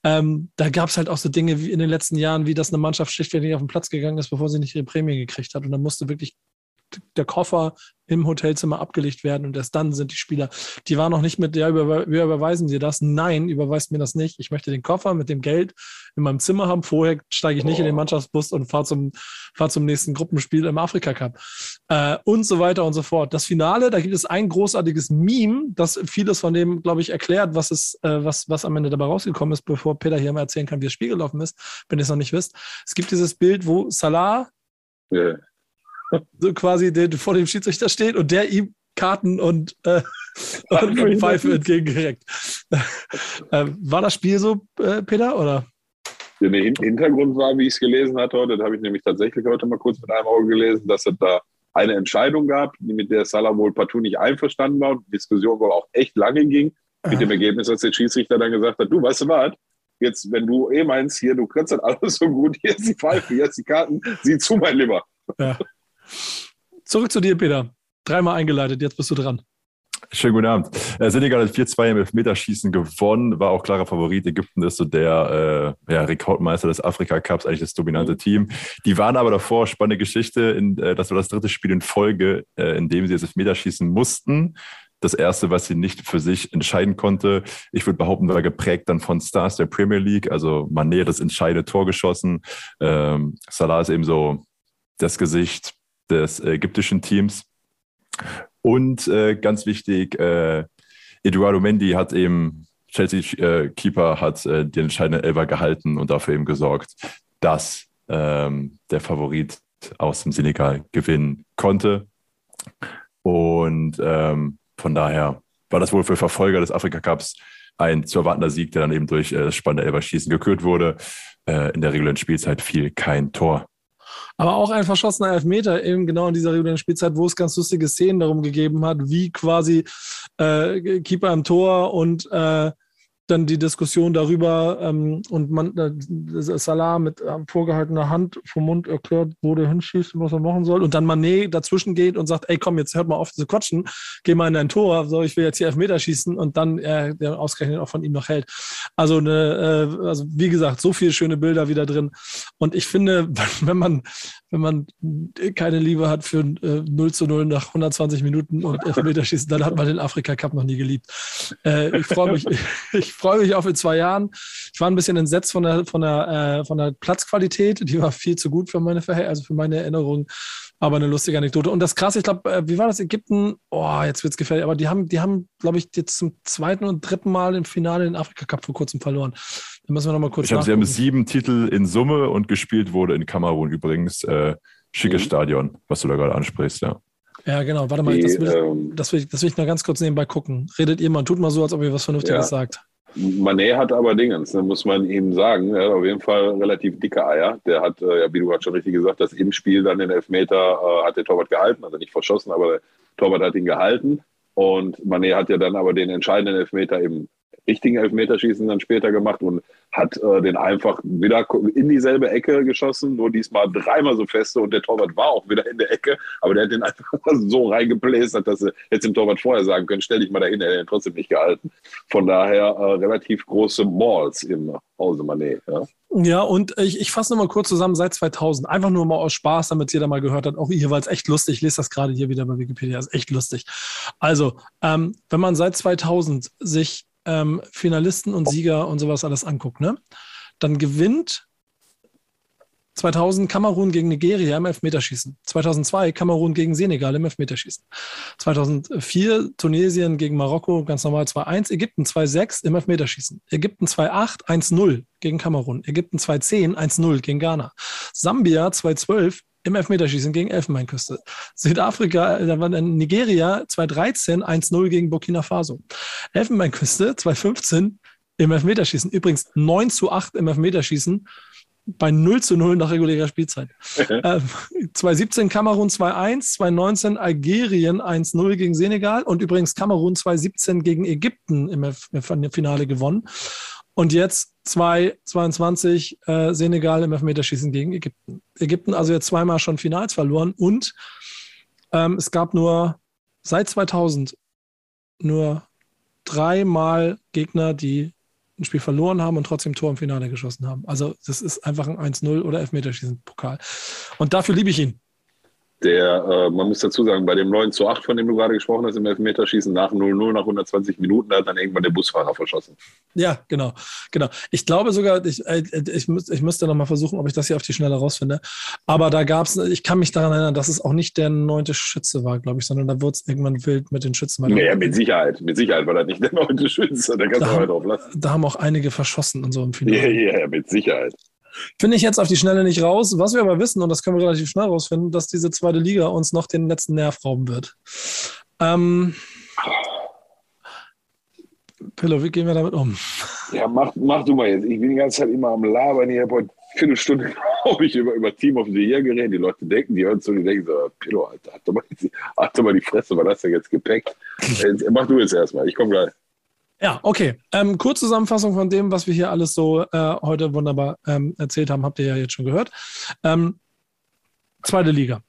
Ähm, da gab es halt auch so Dinge wie in den letzten Jahren, wie dass eine Mannschaft schlichtweg nicht auf den Platz gegangen ist, bevor sie nicht ihre Prämie gekriegt hat. Und dann musste wirklich der Koffer im Hotelzimmer abgelegt werden und erst dann sind die Spieler, die waren noch nicht mit, ja, über, wir überweisen dir das. Nein, überweist mir das nicht. Ich möchte den Koffer mit dem Geld in meinem Zimmer haben. Vorher steige ich nicht oh. in den Mannschaftsbus und fahre zum, fahr zum nächsten Gruppenspiel im Afrika Cup. Äh, und so weiter und so fort. Das Finale, da gibt es ein großartiges Meme, das vieles von dem, glaube ich, erklärt, was, ist, äh, was, was am Ende dabei rausgekommen ist, bevor Peter hier mal erzählen kann, wie das Spiel gelaufen ist, wenn ihr es noch nicht wisst. Es gibt dieses Bild, wo Salah yeah [laughs] so quasi der vor dem Schiedsrichter steht und der ihm Karten und, äh, [laughs] und Pfeife entgegengereckt. [laughs] äh, war das Spiel so, äh, Peter, oder? Der Hintergrund war, wie ich es gelesen hatte, das habe ich nämlich tatsächlich heute mal kurz mit einem Auge gelesen, dass es da eine Entscheidung gab, mit der Salah wohl partout nicht einverstanden war und die Diskussion wohl auch echt lange ging, mit dem Ergebnis, dass der Schiedsrichter dann gesagt hat, du, weißt du was, jetzt, wenn du eh meinst, hier, du kriegst das alles so gut, hier ist die Pfeife, hier ist die Karten, sieh zu, mein Lieber. Ja. Zurück zu dir, Peter. Dreimal eingeleitet, jetzt bist du dran. Schönen guten Abend. Äh, Senegal hat 4-2 im Elfmeterschießen gewonnen, war auch klarer Favorit. Ägypten ist so der äh, ja, Rekordmeister des Afrika-Cups, eigentlich das dominante mhm. Team. Die waren aber davor, spannende Geschichte, in, äh, das war das dritte Spiel in Folge, äh, in dem sie das Elfmeterschießen mussten. Das erste, was sie nicht für sich entscheiden konnte, ich würde behaupten, war geprägt dann von Stars der Premier League. Also Mané hat das entscheidende Tor geschossen. Ähm, Salah ist eben so das Gesicht des ägyptischen Teams. Und äh, ganz wichtig, äh, Eduardo Mendy hat eben, Chelsea-Keeper äh, hat äh, den entscheidenden Elfer gehalten und dafür eben gesorgt, dass ähm, der Favorit aus dem Senegal gewinnen konnte. Und ähm, von daher war das wohl für Verfolger des Afrika Cups ein zu erwartender Sieg, der dann eben durch äh, das spannende Elferschießen gekürt wurde. Äh, in der regulären Spielzeit fiel kein Tor. Aber auch ein verschossener Elfmeter, eben genau in dieser regulären Spielzeit, wo es ganz lustige Szenen darum gegeben hat, wie quasi äh, Keeper im Tor und äh, dann die Diskussion darüber ähm, und man äh, Salah mit äh, vorgehaltener Hand vom Mund erklärt, wo der hinschießt und was er machen soll. Und dann Mané dazwischen geht und sagt, ey komm, jetzt hört mal auf zu quatschen, geh mal in dein Tor, so ich will jetzt hier Elfmeter schießen und dann äh, der ausgerechnet auch von ihm noch hält. Also, eine, äh, also wie gesagt, so viele schöne Bilder wieder drin. Und ich finde, [laughs] wenn man, wenn man keine Liebe hat für äh, 0 zu 0 nach 120 Minuten und Elfmeterschießen, dann hat man den Afrika Cup noch nie geliebt. Äh, ich freue mich, [laughs] ich freue mich auf in zwei Jahren. Ich war ein bisschen entsetzt von der, von der, äh, von der Platzqualität. Die war viel zu gut für meine, Verhält also für meine Erinnerungen. Aber eine lustige Anekdote. Und das krasse, ich glaube, äh, wie war das? Ägypten? Oh, jetzt wird es gefährlich. Aber die haben, die haben, glaube ich, jetzt zum zweiten und dritten Mal im Finale den Afrika Cup vor kurzem verloren. Da müssen wir nochmal kurz Ich glaube, sie haben sieben Titel in Summe und gespielt wurde in Kamerun übrigens. Äh, schickes mhm. Stadion, was du da gerade ansprichst, ja. Ja, genau. Warte mal, die, das, will, ähm, das, will ich, das will ich noch ganz kurz nebenbei gucken. Redet ihr mal, tut mal so, als ob ihr was Vernünftiges ja. sagt. Mané hat aber Dingens, ne, muss man ihm sagen. Er hat auf jeden Fall relativ dicke Eier. Der hat, äh, ja, wie du gerade schon richtig gesagt hast, im Spiel dann den Elfmeter äh, hat der Torwart gehalten, also nicht verschossen, aber der Torwart hat ihn gehalten. Und Mané hat ja dann aber den entscheidenden Elfmeter im richtigen Elfmeterschießen dann später gemacht und hat äh, den einfach wieder in dieselbe Ecke geschossen, nur diesmal dreimal so feste und der Torwart war auch wieder in der Ecke, aber der hat den einfach [laughs] so reingebläst, dass er jetzt dem Torwart vorher sagen können, stell dich mal dahin, er hat den trotzdem nicht gehalten. Von daher äh, relativ große Malls im Hause Mané. Ja. Ja, und ich, ich fasse nochmal kurz zusammen, seit 2000, einfach nur mal aus Spaß, damit jeder mal gehört hat, auch hier war es echt lustig, ich lese das gerade hier wieder bei Wikipedia, ist echt lustig. Also, ähm, wenn man seit 2000 sich ähm, Finalisten und Sieger und sowas alles anguckt, ne? dann gewinnt 2000 Kamerun gegen Nigeria im Elfmeterschießen. 2002 Kamerun gegen Senegal im Elfmeterschießen. 2004 Tunesien gegen Marokko, ganz normal 2-1. Ägypten 2-6 im Elfmeterschießen. Ägypten 2-8, 1-0 gegen Kamerun. Ägypten 2-10, 1-0 gegen Ghana. Sambia 2-12 im Elfmeterschießen gegen Elfenbeinküste. Südafrika, da war dann Nigeria 2013 1-0 gegen Burkina Faso. Elfenbeinküste 2015 im Elfmeterschießen. Übrigens 9 zu 8 im Elfmeterschießen bei 0 zu 0 nach regulärer Spielzeit. äh, 2017 Kamerun 2-1, 2019 Algerien 1-0 gegen Senegal und übrigens Kamerun 2017 gegen Ägypten im Finale gewonnen. Und jetzt 2-22 äh, Senegal im Elfmeterschießen gegen Ägypten. Ägypten also jetzt zweimal schon Finals verloren und ähm, es gab nur seit 2000 nur dreimal Gegner, die ein Spiel verloren haben und trotzdem Tor im Finale geschossen haben. Also das ist einfach ein 1-0 oder Elfmeterschießen-Pokal. Und dafür liebe ich ihn der, äh, man muss dazu sagen, bei dem 9 zu 8, von dem du gerade gesprochen hast, im Elfmeterschießen nach 0-0 nach 120 Minuten, da hat dann irgendwann der Busfahrer verschossen. Ja, genau, genau. Ich glaube sogar, ich, äh, ich, müß, ich müsste noch mal versuchen, ob ich das hier auf die Schnelle rausfinde. Aber da gab es, ich kann mich daran erinnern, dass es auch nicht der neunte Schütze war, glaube ich, sondern da wurde es irgendwann wild mit den Schützen. Ja, mit Sicherheit. Mit Sicherheit war das nicht der neunte Schütze. Da kannst du halt drauf lassen. Da haben auch einige verschossen und so im Finale. Ja, ja, ja, mit Sicherheit. Finde ich jetzt auf die Schnelle nicht raus. Was wir aber wissen, und das können wir relativ schnell rausfinden, dass diese zweite Liga uns noch den letzten Nerv rauben wird. Ähm, Pillow, wie gehen wir damit um? Ja, mach, mach du mal jetzt. Ich bin die ganze Zeit immer am Labern. Ich habe heute Viertelstunde, [laughs] glaube ich, über, über Team of the Year geredet. Die Leute denken, die hören zu, die denken so, Pillow, Alter, hat doch mal, mal die Fresse, was hast du jetzt gepackt? Mach du jetzt erstmal, ich komme gleich. Ja, okay. Ähm, Kurzzusammenfassung von dem, was wir hier alles so äh, heute wunderbar ähm, erzählt haben, habt ihr ja jetzt schon gehört. Ähm, zweite Liga.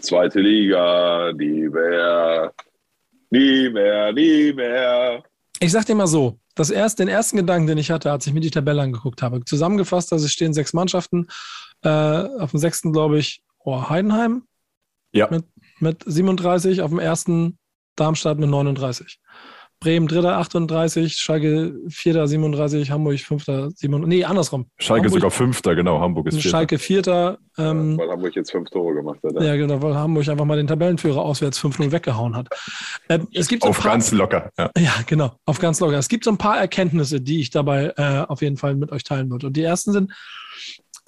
Zweite Liga, die wäre Nie mehr, nie mehr. Ich sag dir mal so, das erst, den ersten Gedanken, den ich hatte, als ich mir die Tabelle angeguckt habe, zusammengefasst, also es stehen sechs Mannschaften, äh, auf dem sechsten, glaube ich, oh, Heidenheim Ja. mit, mit 37, auf dem ersten Darmstadt mit 39. Bremen dritter 38, Schalke vierter 37, Hamburg fünfter 37, nee, andersrum. Schalke Hamburg- sogar Fünfter, genau. Hamburg ist Vierter. Schalke vierter, ähm, Weil Hamburg jetzt fünf Tore gemacht hat. ne? ja genau, weil Hamburg einfach mal den Tabellenführer auswärts 5-0 weggehauen hat. Ähm, es gibt so ein Auf paar, ganz locker. Ja. Ja, genau, auf ganz locker. Es gibt so ein paar Erkenntnisse, die ich dabei äh, auf jeden Fall mit euch teilen würde. Und die ersten sind,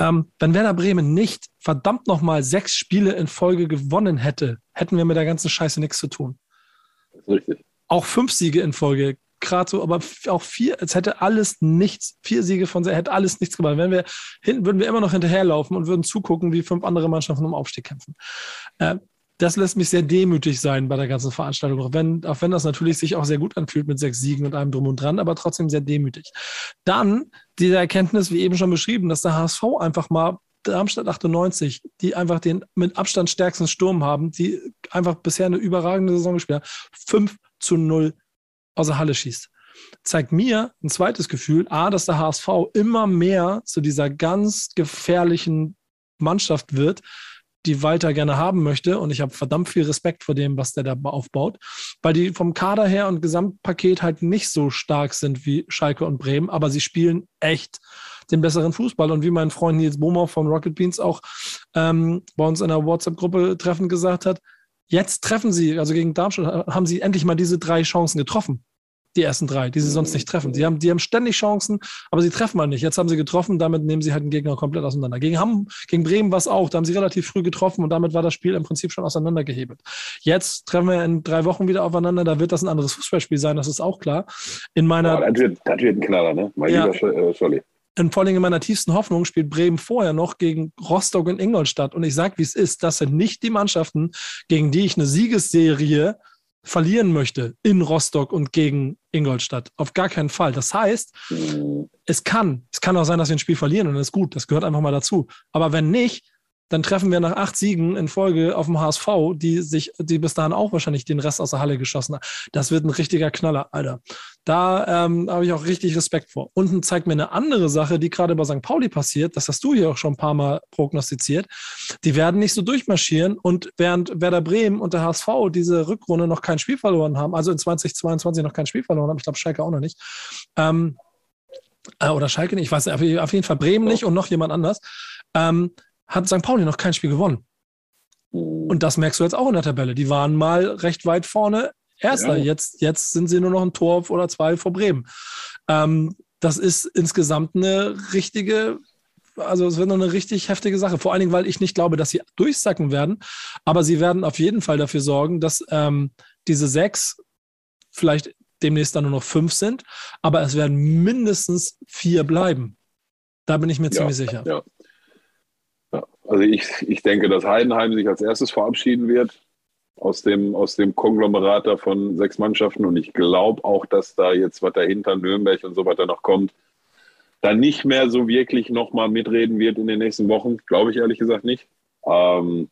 ähm, wenn Werder Bremen nicht verdammt nochmal sechs Spiele in Folge gewonnen hätte, hätten wir mit der ganzen Scheiße nichts zu tun. Das ist richtig. Auch fünf Siege in Folge, gerade so, aber auch vier, es hätte alles nichts, vier Siege von hätte alles nichts gemacht. Wenn wir hinten würden wir immer noch hinterherlaufen und würden zugucken, wie fünf andere Mannschaften um Aufstieg kämpfen. Äh, das lässt mich sehr demütig sein bei der ganzen Veranstaltung, auch wenn, auch wenn das natürlich sich auch sehr gut anfühlt mit sechs Siegen und allem drum und dran, aber trotzdem sehr demütig. Dann diese Erkenntnis, wie eben schon beschrieben, dass der HSV einfach mal Darmstadt 98, die einfach den mit Abstand stärksten Sturm haben, die einfach bisher eine überragende Saison gespielt haben, 5 zu 0 aus der Halle schießt. Zeigt mir ein zweites Gefühl, A, dass der HSV immer mehr zu dieser ganz gefährlichen Mannschaft wird, die Walter gerne haben möchte. Und ich habe verdammt viel Respekt vor dem, was der da aufbaut, weil die vom Kader her und Gesamtpaket halt nicht so stark sind wie Schalke und Bremen, aber sie spielen echt den besseren Fußball. Und wie mein Freund Nils Bohmer von Rocket Beans auch ähm, bei uns in der WhatsApp-Gruppe treffend gesagt hat, jetzt treffen sie, also gegen Darmstadt, haben sie endlich mal diese drei Chancen getroffen. Die ersten drei, die sie sonst nicht treffen. Die haben, die haben ständig Chancen, aber sie treffen mal nicht. Jetzt haben sie getroffen, damit nehmen sie halt den Gegner komplett auseinander. Gegen, Hamm, gegen Bremen war es auch, da haben sie relativ früh getroffen und damit war das Spiel im Prinzip schon auseinandergehebelt. Jetzt treffen wir in drei Wochen wieder aufeinander, da wird das ein anderes Fußballspiel sein, das ist auch klar. In meiner, Boah, das, wird, das wird ein Knaller, ne? Mein Ja. lieber äh, Scholli. Und vor allem in meiner tiefsten Hoffnung spielt Bremen vorher noch gegen Rostock und Ingolstadt. Und ich sage, wie es ist, das sind nicht die Mannschaften, gegen die ich eine Siegesserie verlieren möchte in Rostock und gegen Ingolstadt. Auf gar keinen Fall. Das heißt, Mhm. es kann, es kann auch sein, dass wir ein Spiel verlieren und das ist gut. Das gehört einfach mal dazu. Aber wenn nicht, dann treffen wir nach acht Siegen in Folge auf dem HSV, die sich, die bis dahin auch wahrscheinlich den Rest aus der Halle geschossen haben. Das wird ein richtiger Knaller, Alter. Da ähm, habe ich auch richtig Respekt vor. Unten zeigt mir eine andere Sache, die gerade bei St. Pauli passiert. Das hast du hier auch schon ein paar Mal prognostiziert. Die werden nicht so durchmarschieren und während Werder Bremen und der HSV diese Rückrunde noch kein Spiel verloren haben, also in 2022 noch kein Spiel verloren haben, ich glaube Schalke auch noch nicht, ähm, äh, oder Schalke nicht, ich weiß nicht, auf- auf jeden Fall Bremen nicht und noch jemand anders, ähm, hat St. Pauli noch kein Spiel gewonnen. Mhm. Und das merkst du jetzt auch in der Tabelle. Die waren mal recht weit vorne Erster. Ja. Jetzt, jetzt sind sie nur noch ein Tor oder zwei vor Bremen. Ähm, das ist insgesamt eine richtige, also es wird noch eine richtig heftige Sache. Vor allen Dingen, weil ich nicht glaube, dass sie durchsacken werden. Aber sie werden auf jeden Fall dafür sorgen, dass ähm, diese sechs vielleicht demnächst dann nur noch fünf sind. Aber es werden mindestens vier bleiben. Da bin ich mir Ja, ziemlich sicher. Ja. Also ich, ich denke, dass Heidenheim sich als erstes verabschieden wird aus dem, aus dem Konglomerat da von sechs Mannschaften. Und ich glaube auch, dass da jetzt, was dahinter Nürnberg und so weiter noch kommt, da nicht mehr so wirklich nochmal mitreden wird in den nächsten Wochen. Glaube ich ehrlich gesagt nicht. Ähm,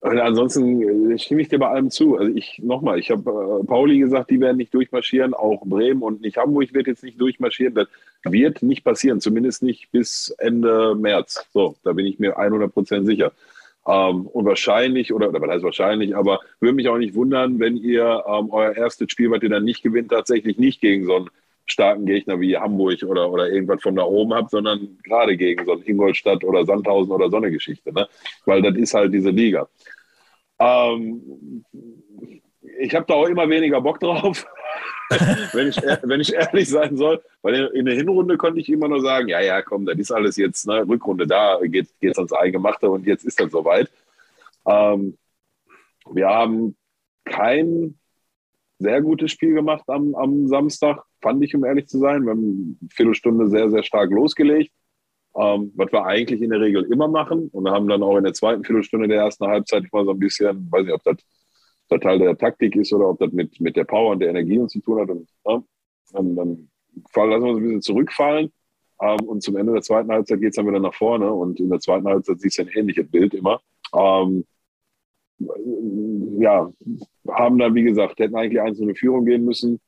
und ansonsten äh, stimme ich dir bei allem zu. Also ich nochmal, ich habe äh, Pauli gesagt, die werden nicht durchmarschieren, auch Bremen und nicht Hamburg wird jetzt nicht durchmarschieren. Das wird nicht passieren, zumindest nicht bis Ende März. So, da bin ich mir 100 Prozent sicher. Ähm, und wahrscheinlich, oder, oder was heißt wahrscheinlich, aber würde mich auch nicht wundern, wenn ihr ähm, euer erstes Spiel, was ihr dann nicht gewinnt, tatsächlich nicht gegen so einen starken Gegner wie Hamburg oder, oder irgendwas von da oben habt, sondern gerade gegen so einen Ingolstadt oder Sandhausen oder so eine Geschichte. Ne? Weil das ist halt diese Liga. Ähm, ich habe da auch immer weniger Bock drauf, [laughs] wenn, ich, wenn ich ehrlich sein soll. Weil in der Hinrunde konnte ich immer nur sagen, ja, ja, komm, das ist alles jetzt, ne, Rückrunde da, geht es ans Eingemachte und jetzt ist das soweit. Ähm, wir haben kein sehr gutes Spiel gemacht am, am Samstag, fand ich, um ehrlich zu sein. Wir haben eine Viertelstunde sehr, sehr stark losgelegt, ähm, was wir eigentlich in der Regel immer machen. Und haben dann auch in der zweiten Viertelstunde der ersten Halbzeit mal so ein bisschen, weiß nicht, ob das der Teil der Taktik ist oder ob das mit, mit der Power und der Energie uns zu tun hat. Und, ja, dann, dann fallen, lassen wir uns ein bisschen zurückfallen. Ähm, und zum Ende der zweiten Halbzeit geht es dann wieder nach vorne. Und in der zweiten Halbzeit siehst du ein ähnliches Bild immer. Ähm, ja, haben dann, wie gesagt, hätten eigentlich einzelne Führung gehen müssen.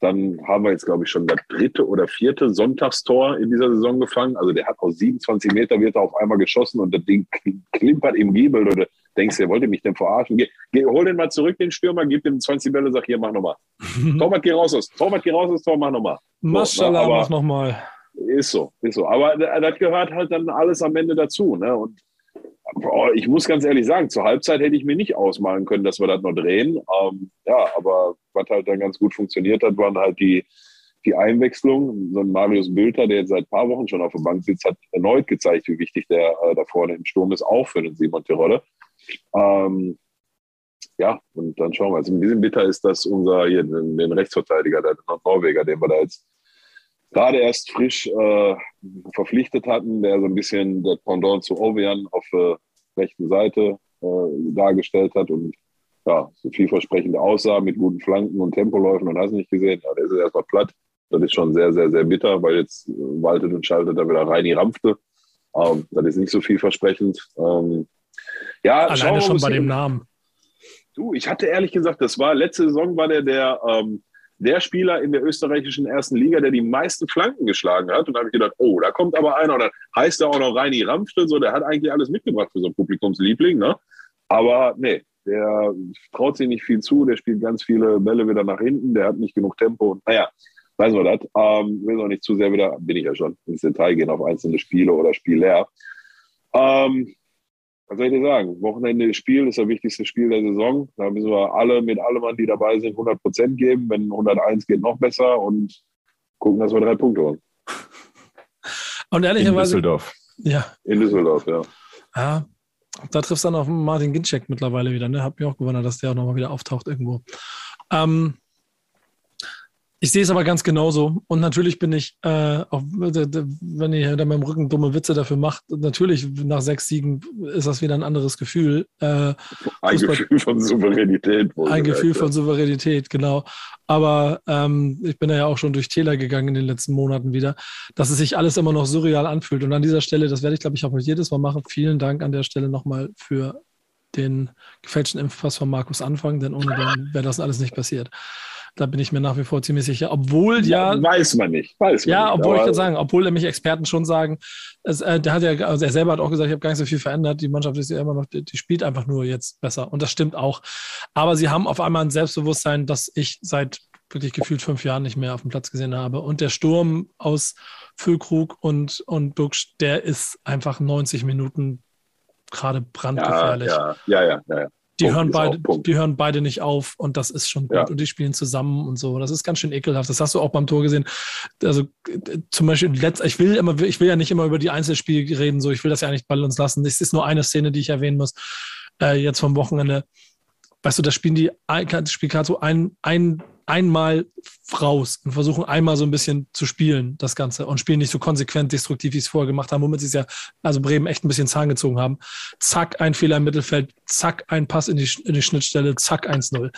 Dann haben wir jetzt, glaube ich, schon das dritte oder vierte Sonntagstor in dieser Saison gefangen. Also der hat aus 27 Meter wird er auf einmal geschossen und das Ding klimpert im Giebel. Oder denkst du, wollte mich denn verarschen? Geh, geh, hol den mal zurück, den Stürmer, gib ihm 20 Bälle, sag hier, mach nochmal. [laughs] Torwart, geh raus aus. Torwart, geh raus aus, Tor, mach nochmal. So, Maschallah, mach nochmal. Ist so, ist so. Aber das gehört halt dann alles am Ende dazu. Ne? Und boah, ich muss ganz ehrlich sagen, zur Halbzeit hätte ich mir nicht ausmalen können, dass wir das noch drehen. Ähm, ja, aber was halt dann ganz gut funktioniert hat, waren halt die, die Einwechslung. So ein Marius Bülter, der jetzt seit ein paar Wochen schon auf der Bank sitzt, hat erneut gezeigt, wie wichtig der äh, da vorne im Sturm ist, auch für den Simon Terodde. Ähm, ja, und dann schauen wir. Also ein bisschen bitter ist, dass unser hier, den, den Rechtsverteidiger, der Norweger, den wir da jetzt gerade erst frisch äh, verpflichtet hatten, der so ein bisschen das Pendant zu Ovejan auf der rechten Seite äh, dargestellt hat und ja, so vielversprechend aussah mit guten Flanken und Tempoläufen und hast nicht gesehen. Ja, der ist erstmal platt. Das ist schon sehr, sehr, sehr bitter, weil jetzt waltet und schaltet da wieder Reini Rampfte. Ähm, das ist nicht so vielversprechend. Ähm, ja, Alleine schon bei dem Namen. Du, ich hatte ehrlich gesagt, das war letzte Saison war der der ähm, der Spieler in der österreichischen ersten Liga, der die meisten Flanken geschlagen hat. Und da habe ich gedacht, oh, da kommt aber einer. Und dann heißt er auch noch Reini Rampfte, so, der hat eigentlich alles mitgebracht für so einen Publikumsliebling. Ne? Aber nee, der traut sich nicht viel zu, der spielt ganz viele Bälle wieder nach hinten, der hat nicht genug Tempo. Und naja, weiß man das. Ähm, will noch nicht zu sehr wieder, bin ich ja schon, ins Detail gehen auf einzelne Spiele oder Spieler. Ähm, was soll ich dir sagen? Wochenende Spiel ist das wichtigste Spiel der Saison. Da müssen wir alle mit allem an, die dabei sind, 100 Prozent geben. Wenn 101 geht, noch besser und gucken, dass wir drei Punkte holen. Und ehrlicherweise. In Düsseldorf. Ja. In Düsseldorf, ja. Ja, da triffst du dann auf Martin Ginczek mittlerweile wieder. Ne? Hab mich auch gewundert, dass der auch nochmal wieder auftaucht irgendwo. Ähm, ich sehe es aber ganz genauso. Und natürlich bin ich, äh, auch, wenn ihr hinter meinem Rücken dumme Witze dafür macht, natürlich nach sechs Siegen ist das wieder ein anderes Gefühl. Äh, ein Fußball, Gefühl von Souveränität. Ein Gefühl von Souveränität, genau. Aber ähm, ich bin ja auch schon durch Täler gegangen in den letzten Monaten wieder, dass es sich alles immer noch surreal anfühlt. Und an dieser Stelle, das werde ich, glaube ich, auch jedes Mal machen. Vielen Dank an der Stelle nochmal für den gefälschten Impfpass von Markus Anfang, denn ohne den wäre das alles nicht passiert. Da bin ich mir nach wie vor ziemlich sicher. Obwohl ja. Weiß man nicht. Weiß man ja, nicht, obwohl ich kann sagen, obwohl nämlich Experten schon sagen, es, äh, der hat ja, also er selber hat auch gesagt, ich habe gar nicht so viel verändert. Die Mannschaft ist ja immer noch, die, die, spielt einfach nur jetzt besser. Und das stimmt auch. Aber sie haben auf einmal ein Selbstbewusstsein, das ich seit wirklich gefühlt fünf Jahren nicht mehr auf dem Platz gesehen habe. Und der Sturm aus Füllkrug und, und Birksch, der ist einfach 90 Minuten gerade brandgefährlich. Ja, ja, ja, ja. ja. Die Punkt hören, beide, die hören beide nicht auf und das ist schon gut. Ja. Und die spielen zusammen und so. Das ist ganz schön ekelhaft. Das hast du auch beim Tor gesehen. Also zum Beispiel, ich will immer, ich will ja nicht immer über die Einzelspiele reden, so ich will das ja nicht bei uns lassen. Es ist nur eine Szene, die ich erwähnen muss. Äh, jetzt vom Wochenende. Weißt du, da spielen die, gerade so ein, ein einmal raus und versuchen einmal so ein bisschen zu spielen, das Ganze, und spielen nicht so konsequent destruktiv, wie sie es vorher gemacht haben, womit sie es ja, also Bremen echt ein bisschen Zahn gezogen haben. Zack, ein Fehler im Mittelfeld, zack, ein Pass in die, in die Schnittstelle, zack, 1-0.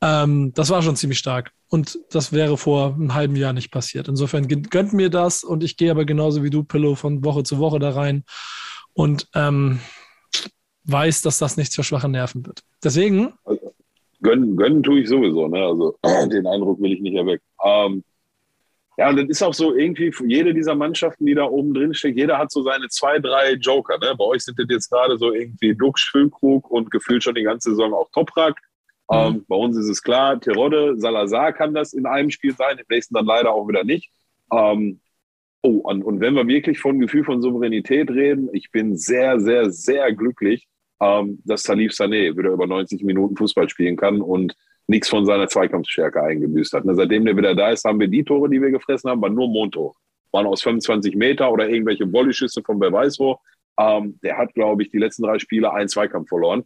Ähm, das war schon ziemlich stark. Und das wäre vor einem halben Jahr nicht passiert. Insofern gönnt mir das und ich gehe aber genauso wie du, Pillow, von Woche zu Woche da rein und ähm, weiß, dass das nichts für schwache Nerven wird. Deswegen. Gönnen, gönnen tue ich sowieso, ne? Also [clears throat] den Eindruck will ich nicht erwecken. Ähm, ja, und das ist auch so irgendwie, jede dieser Mannschaften, die da oben drin steht, jeder hat so seine zwei, drei Joker. Ne? Bei euch sind das jetzt gerade so irgendwie Dux, Füllkrug und gefühlt schon die ganze Saison auch Toprak. Mhm. Ähm, bei uns ist es klar, Terodde, Salazar kann das in einem Spiel sein, im nächsten dann leider auch wieder nicht. Ähm, oh, und, und wenn wir wirklich von Gefühl von Souveränität reden, ich bin sehr, sehr, sehr glücklich, ähm, dass Salif Sané wieder über 90 Minuten Fußball spielen kann und nichts von seiner Zweikampfstärke eingebüßt hat. Ne, seitdem der wieder da ist, haben wir die Tore, die wir gefressen haben, waren nur Mondtore. Waren aus 25 Meter oder irgendwelche Volleyschüsse von wer weiß wo. Ähm, der hat, glaube ich, die letzten drei Spiele einen Zweikampf verloren.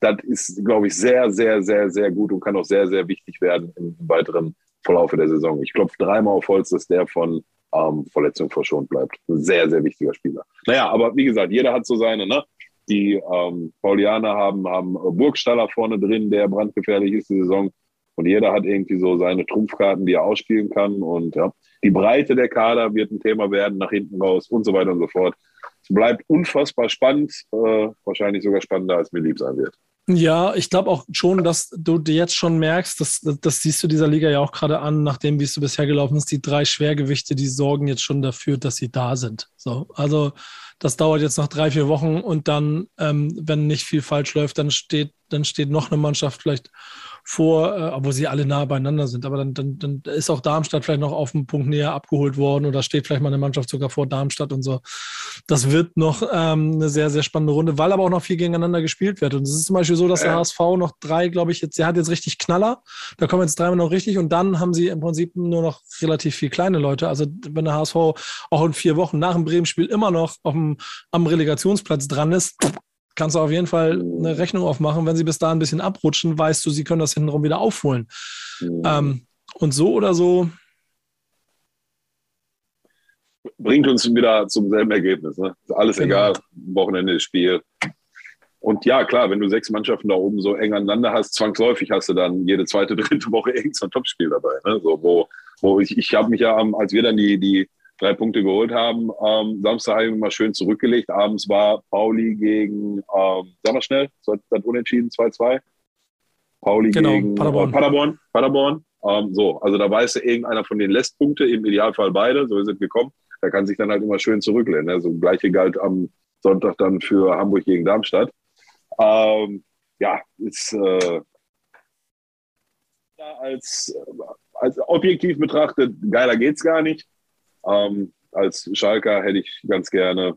Das ist, glaube ich, sehr, sehr, sehr, sehr gut und kann auch sehr, sehr wichtig werden im weiteren Verlauf der Saison. Ich klopfe dreimal auf Holz, dass der von ähm, Verletzung verschont bleibt. Ein sehr, sehr wichtiger Spieler. Naja, aber wie gesagt, jeder hat so seine, ne? Die ähm, Paulianer haben, haben Burgstaller vorne drin, der brandgefährlich ist die Saison. Und jeder hat irgendwie so seine Trumpfkarten, die er ausspielen kann. Und ja, die Breite der Kader wird ein Thema werden, nach hinten raus und so weiter und so fort. Es bleibt unfassbar spannend, äh, wahrscheinlich sogar spannender, als mir lieb sein wird. Ja, ich glaube auch schon, dass du jetzt schon merkst, dass, das siehst du dieser Liga ja auch gerade an, nachdem wie es so bisher gelaufen ist, die drei Schwergewichte, die sorgen jetzt schon dafür, dass sie da sind. So, also das dauert jetzt noch drei, vier Wochen und dann, ähm, wenn nicht viel falsch läuft, dann steht, dann steht noch eine Mannschaft vielleicht vor, äh, obwohl sie alle nah beieinander sind. Aber dann, dann, dann ist auch Darmstadt vielleicht noch auf einen Punkt näher abgeholt worden oder steht vielleicht mal eine Mannschaft sogar vor Darmstadt und so. Das wird noch ähm, eine sehr, sehr spannende Runde, weil aber auch noch viel gegeneinander gespielt wird. Und es ist zum Beispiel so, dass der HSV noch drei, glaube ich, jetzt, der hat jetzt richtig Knaller. Da kommen jetzt dreimal noch richtig und dann haben sie im Prinzip nur noch relativ viel kleine Leute. Also wenn der HSV auch in vier Wochen nach dem Bremen-Spiel immer noch auf dem, am Relegationsplatz dran ist, kannst du auf jeden Fall eine Rechnung aufmachen. Wenn sie bis da ein bisschen abrutschen, weißt du, sie können das hintenrum wieder aufholen. Mhm. Ähm, und so oder so. Bringt uns wieder zum selben Ergebnis. Ne? Ist alles genau. egal. Wochenende ist Spiel. Und ja, klar, wenn du sechs Mannschaften da oben so eng aneinander hast, zwangsläufig hast du dann jede zweite, [laughs] dritte Woche irgendein Topspiel dabei. Ne? So, wo, wo ich, ich habe mich ja, als wir dann die, die drei Punkte geholt haben. Ähm, Samstag habe ich mal schön zurückgelegt. Abends war Pauli gegen, ähm, sag mal schnell, das hat unentschieden, 2-2. Pauli genau, gegen Paderborn. Äh, Paderborn. Paderborn. Ähm, so, also da weiß irgendeiner von den lässt Punkte, im Idealfall beide, so sind gekommen. Da kann sich dann halt immer schön zurücklehnen. Ne? So gleiche galt am Sonntag dann für Hamburg gegen Darmstadt. Ähm, ja, ist äh, als, als objektiv betrachtet, geiler geht's gar nicht. Ähm, als Schalker hätte ich ganz gerne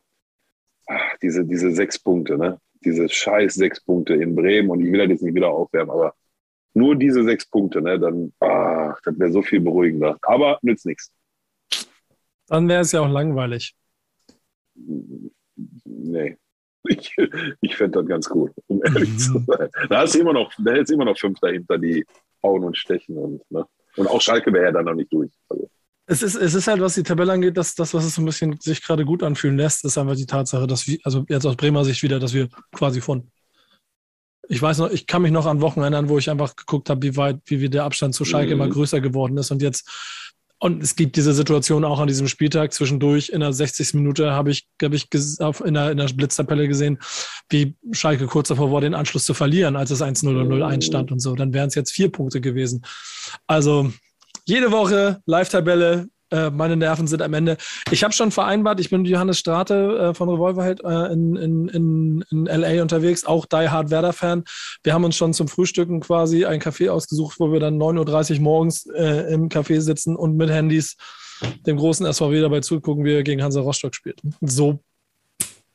ach, diese, diese sechs Punkte, ne? diese scheiß sechs Punkte in Bremen und ich will das jetzt nicht wieder aufwärmen, aber nur diese sechs Punkte, ne? dann ach, das wäre so viel beruhigender. Aber nützt nichts. Dann wäre es ja auch langweilig. Nee. Ich, ich fände das ganz gut, um ehrlich mhm. zu sein. Da ist immer noch, da ist immer noch fünf dahinter, die hauen und stechen und, ne? und auch Schalke wäre ja dann noch nicht durch. Also. Es ist, es ist halt, was die Tabelle angeht, dass das, was es so ein bisschen sich gerade gut anfühlen lässt, ist einfach die Tatsache, dass wir, also jetzt aus Bremer Sicht wieder, dass wir quasi von, ich weiß noch, ich kann mich noch an Wochen erinnern, wo ich einfach geguckt habe, wie weit, wie, wie der Abstand zu Schalke mhm. immer größer geworden ist und jetzt, und es gibt diese Situation auch an diesem Spieltag zwischendurch. In der 60. Minute habe ich, glaube ich, in der, in der Blitztabelle gesehen, wie Schalke kurz davor war, den Anschluss zu verlieren, als es 1-0 oder 0-1 stand und so. Dann wären es jetzt vier Punkte gewesen. Also, jede Woche Live-Tabelle. Äh, meine Nerven sind am Ende. Ich habe schon vereinbart, ich bin mit Johannes Strate äh, von Revolverheld äh, in, in, in, in LA unterwegs, auch Die Hard Werder-Fan. Wir haben uns schon zum Frühstücken quasi ein Café ausgesucht, wo wir dann 9.30 Uhr morgens im Café sitzen und mit Handys dem großen SVW dabei zugucken, wie er gegen Hansa Rostock spielt. So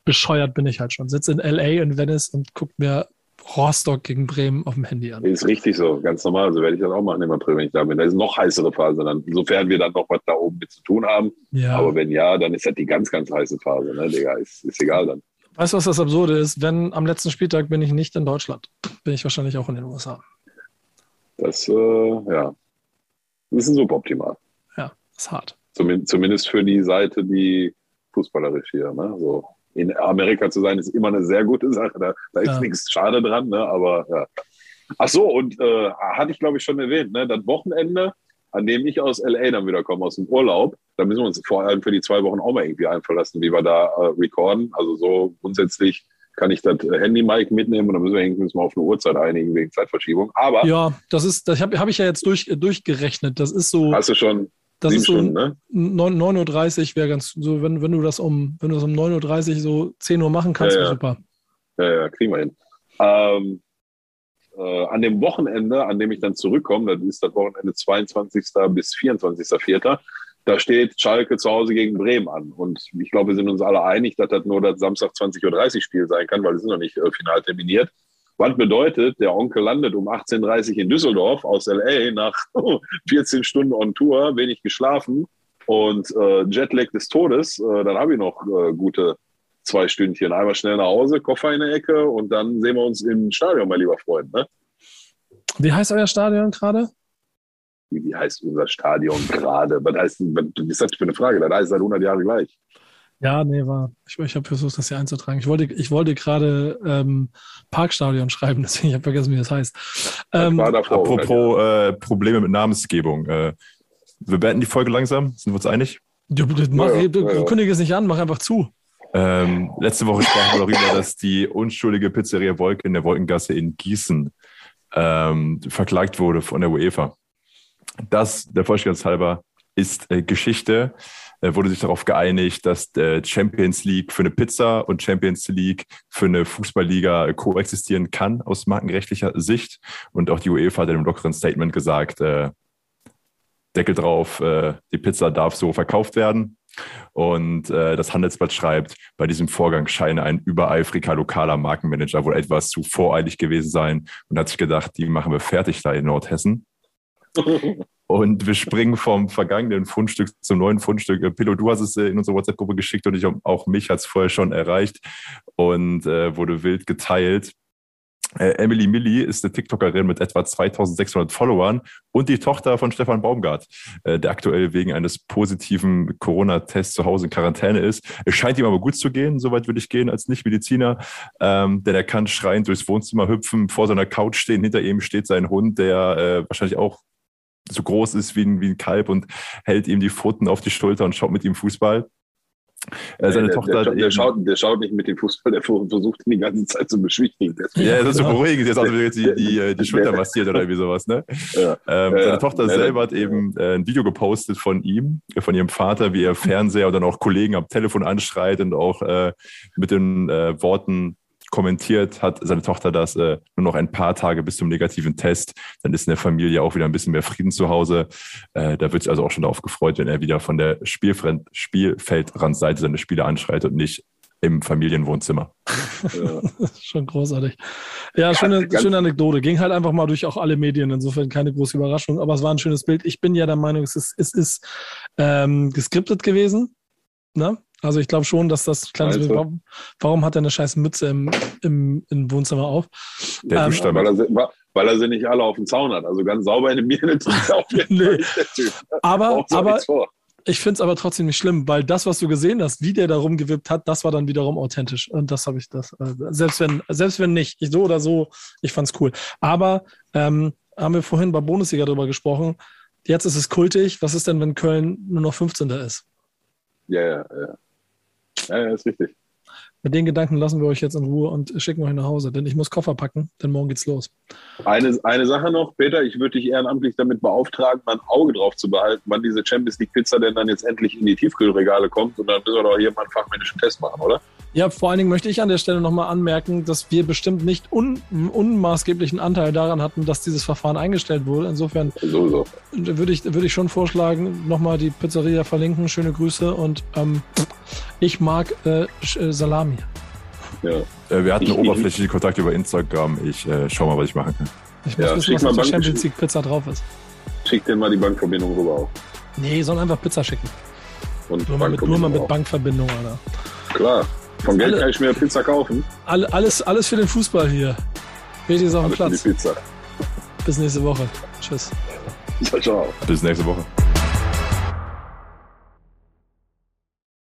bescheuert bin ich halt schon. Sitze in LA in Venice und gucke mir Rostock gegen Bremen auf dem Handy an. Ist richtig so, ganz normal. So werde ich das auch machen im April, wenn ich da bin. Da ist noch heißere Phase dann, sofern wir dann noch was da oben mit zu tun haben. Ja. Aber wenn ja, dann ist das die ganz, ganz heiße Phase, ne, Digga. Ist, ist egal dann. Weißt du, was das Absurde ist? Wenn am letzten Spieltag bin ich nicht in Deutschland, bin ich wahrscheinlich auch in den USA. Das, äh, ja, das ist suboptimal. Ja, ist hart. Zumindest für die Seite, die fußballerisch hier, ne? So in Amerika zu sein, ist immer eine sehr gute Sache. Da, da ist ja. nichts schade dran, ne? aber ja. Ach so, und äh, hatte ich glaube ich schon erwähnt, ne? das Wochenende, an dem ich aus LA dann wieder komme, aus dem Urlaub, da müssen wir uns vor allem für die zwei Wochen auch mal irgendwie einverlassen, wie wir da äh, recorden. Also so grundsätzlich kann ich das Handy-Mic mitnehmen und dann müssen wir irgendwie mal auf eine Uhrzeit einigen wegen Zeitverschiebung. Aber ja, das ist, das habe hab ich ja jetzt durch, durchgerechnet. Das ist so. Hast du schon? Das Sieben ist so Stunden, ne? 9.30 Uhr wäre ganz so, wenn, wenn du das um, wenn du das um 9.30 Uhr so 10 Uhr machen kannst, ja, ja. super. Ja, ja, kriegen wir hin. Ähm, äh, an dem Wochenende, an dem ich dann zurückkomme, das ist das Wochenende 22. bis 24.04., da steht Schalke zu Hause gegen Bremen an. Und ich glaube, wir sind uns alle einig, dass das nur das Samstag 20.30 Uhr Spiel sein kann, weil es ist noch nicht äh, final terminiert. Was bedeutet, der Onkel landet um 18.30 Uhr in Düsseldorf aus LA nach [laughs] 14 Stunden on Tour, wenig geschlafen und äh, Jetlag des Todes. Äh, dann habe ich noch äh, gute zwei Stündchen. Einmal schnell nach Hause, Koffer in der Ecke und dann sehen wir uns im Stadion, mein lieber Freund. Ne? Wie heißt euer Stadion gerade? Wie, wie heißt unser Stadion gerade? Was heißt, was ist das für eine Frage? Das heißt seit 100 Jahren gleich. Ja, nee, war. Ich, ich habe versucht, das hier einzutragen. Ich wollte, ich wollte gerade ähm, Parkstadion [laughs] schreiben, deswegen habe ich vergessen, wie das heißt. Ähm, das davor, apropos äh, Probleme mit Namensgebung. Äh, wir beenden die Folge langsam. Sind wir uns einig? Du, du, mach, ja, du, ja. kündige es nicht an, mach einfach zu. Ähm, letzte Woche sprachen wir darüber, dass die unschuldige Pizzeria Wolke in der Wolkengasse in Gießen ähm, verklagt wurde von der UEFA. Das, der Vollständigkeit halber, ist äh, Geschichte. Äh, wurde sich darauf geeinigt, dass äh, Champions League für eine Pizza und Champions League für eine Fußballliga koexistieren kann aus markenrechtlicher Sicht. Und auch die UEFA hat in einem lockeren Statement gesagt, äh, Deckel drauf, äh, die Pizza darf so verkauft werden. Und äh, das Handelsblatt schreibt, bei diesem Vorgang scheine ein übereifriger lokaler Markenmanager wohl etwas zu voreilig gewesen sein und hat sich gedacht, die machen wir fertig da in Nordhessen. [laughs] Und wir springen vom vergangenen Fundstück zum neuen Fundstück. Äh, Pillow, du hast es äh, in unsere WhatsApp-Gruppe geschickt und ich, auch mich hat es vorher schon erreicht und äh, wurde wild geteilt. Äh, Emily Milli ist eine TikTokerin mit etwa 2600 Followern und die Tochter von Stefan Baumgart, äh, der aktuell wegen eines positiven Corona-Tests zu Hause in Quarantäne ist. Es scheint ihm aber gut zu gehen, soweit würde ich gehen als Nichtmediziner, ähm, denn er kann schreiend durchs Wohnzimmer hüpfen, vor seiner Couch stehen, hinter ihm steht sein Hund, der äh, wahrscheinlich auch so groß ist wie ein, wie ein Kalb und hält ihm die Pfoten auf die Schulter und schaut mit ihm Fußball. Äh, seine der, Tochter der, der, schaut, der schaut nicht mit dem Fußball, der versucht ihn die ganze Zeit zu beschwichtigen. Ja, das ist so [laughs] beruhigend, jetzt also jetzt die, die, die Schulter massiert oder irgendwie sowas. Ne? Ja. Ähm, seine ja, Tochter ja, selber hat eben äh, ein Video gepostet von ihm, von ihrem Vater, wie er Fernseher und dann auch Kollegen am Telefon anschreit und auch äh, mit den äh, Worten kommentiert, hat seine Tochter das äh, nur noch ein paar Tage bis zum negativen Test. Dann ist in der Familie auch wieder ein bisschen mehr Frieden zu Hause. Äh, da wird sich also auch schon darauf gefreut, wenn er wieder von der Spielfriend Spielfeldrandseite seine Spiele anschreit und nicht im Familienwohnzimmer. Ja. [laughs] schon großartig. Ja, schöne, schöne Anekdote. Ging halt einfach mal durch auch alle Medien, insofern keine große Überraschung, aber es war ein schönes Bild. Ich bin ja der Meinung, es ist, es ist ähm, geskriptet gewesen. Ne? Also ich glaube schon, dass das kleines also. warum, warum, hat er eine scheiß Mütze im, im, im Wohnzimmer auf? Der ähm, weil, er, weil er sie nicht alle auf dem Zaun hat. Also ganz sauber in der Birne tut auch [laughs] nee. der Typ. Aber, aber ich finde es aber trotzdem nicht schlimm, weil das, was du gesehen hast, wie der da rumgewippt hat, das war dann wiederum authentisch. Und das habe ich das. Äh, selbst wenn, selbst wenn nicht, ich so oder so, ich fand es cool. Aber ähm, haben wir vorhin bei Bundesliga drüber gesprochen. Jetzt ist es kultig. Was ist denn, wenn Köln nur noch 15. ist? Ja, ja, ja. Ja, ja, ist richtig. Mit den Gedanken lassen wir euch jetzt in Ruhe und schicken euch nach Hause, denn ich muss Koffer packen, denn morgen geht's los. Eine, eine Sache noch, Peter, ich würde dich ehrenamtlich damit beauftragen, mal ein Auge drauf zu behalten, wann diese Champions League Pizza denn dann jetzt endlich in die Tiefkühlregale kommt und dann müssen wir doch hier mal einen fachmännischen Test machen, oder? Ja, vor allen Dingen möchte ich an der Stelle nochmal anmerken, dass wir bestimmt nicht un unmaßgeblichen Anteil daran hatten, dass dieses Verfahren eingestellt wurde. Insofern so, so. würde ich, würde ich schon vorschlagen, nochmal die Pizzeria verlinken. Schöne Grüße und ähm, ich mag äh, äh Salami. Ja. Äh, wir hatten ich, oberflächliche Kontakt über Instagram. Ich äh, schau mal, was ich machen kann. Ich muss ja, wissen, was auf der Champions League Pizza drauf ist. Schick dir mal die Bankverbindung rüber auf. Nee, sollen einfach Pizza schicken. Und nur, mal mit, nur mal mit Bankverbindung, Alter. Klar. Von Geld alle, kann ich mir Pizza kaufen. Alle, alles, alles für den Fußball hier. Wichtig ist auf dem Platz. Für die Pizza. Bis nächste Woche. Tschüss. Ciao, ciao. Bis nächste Woche.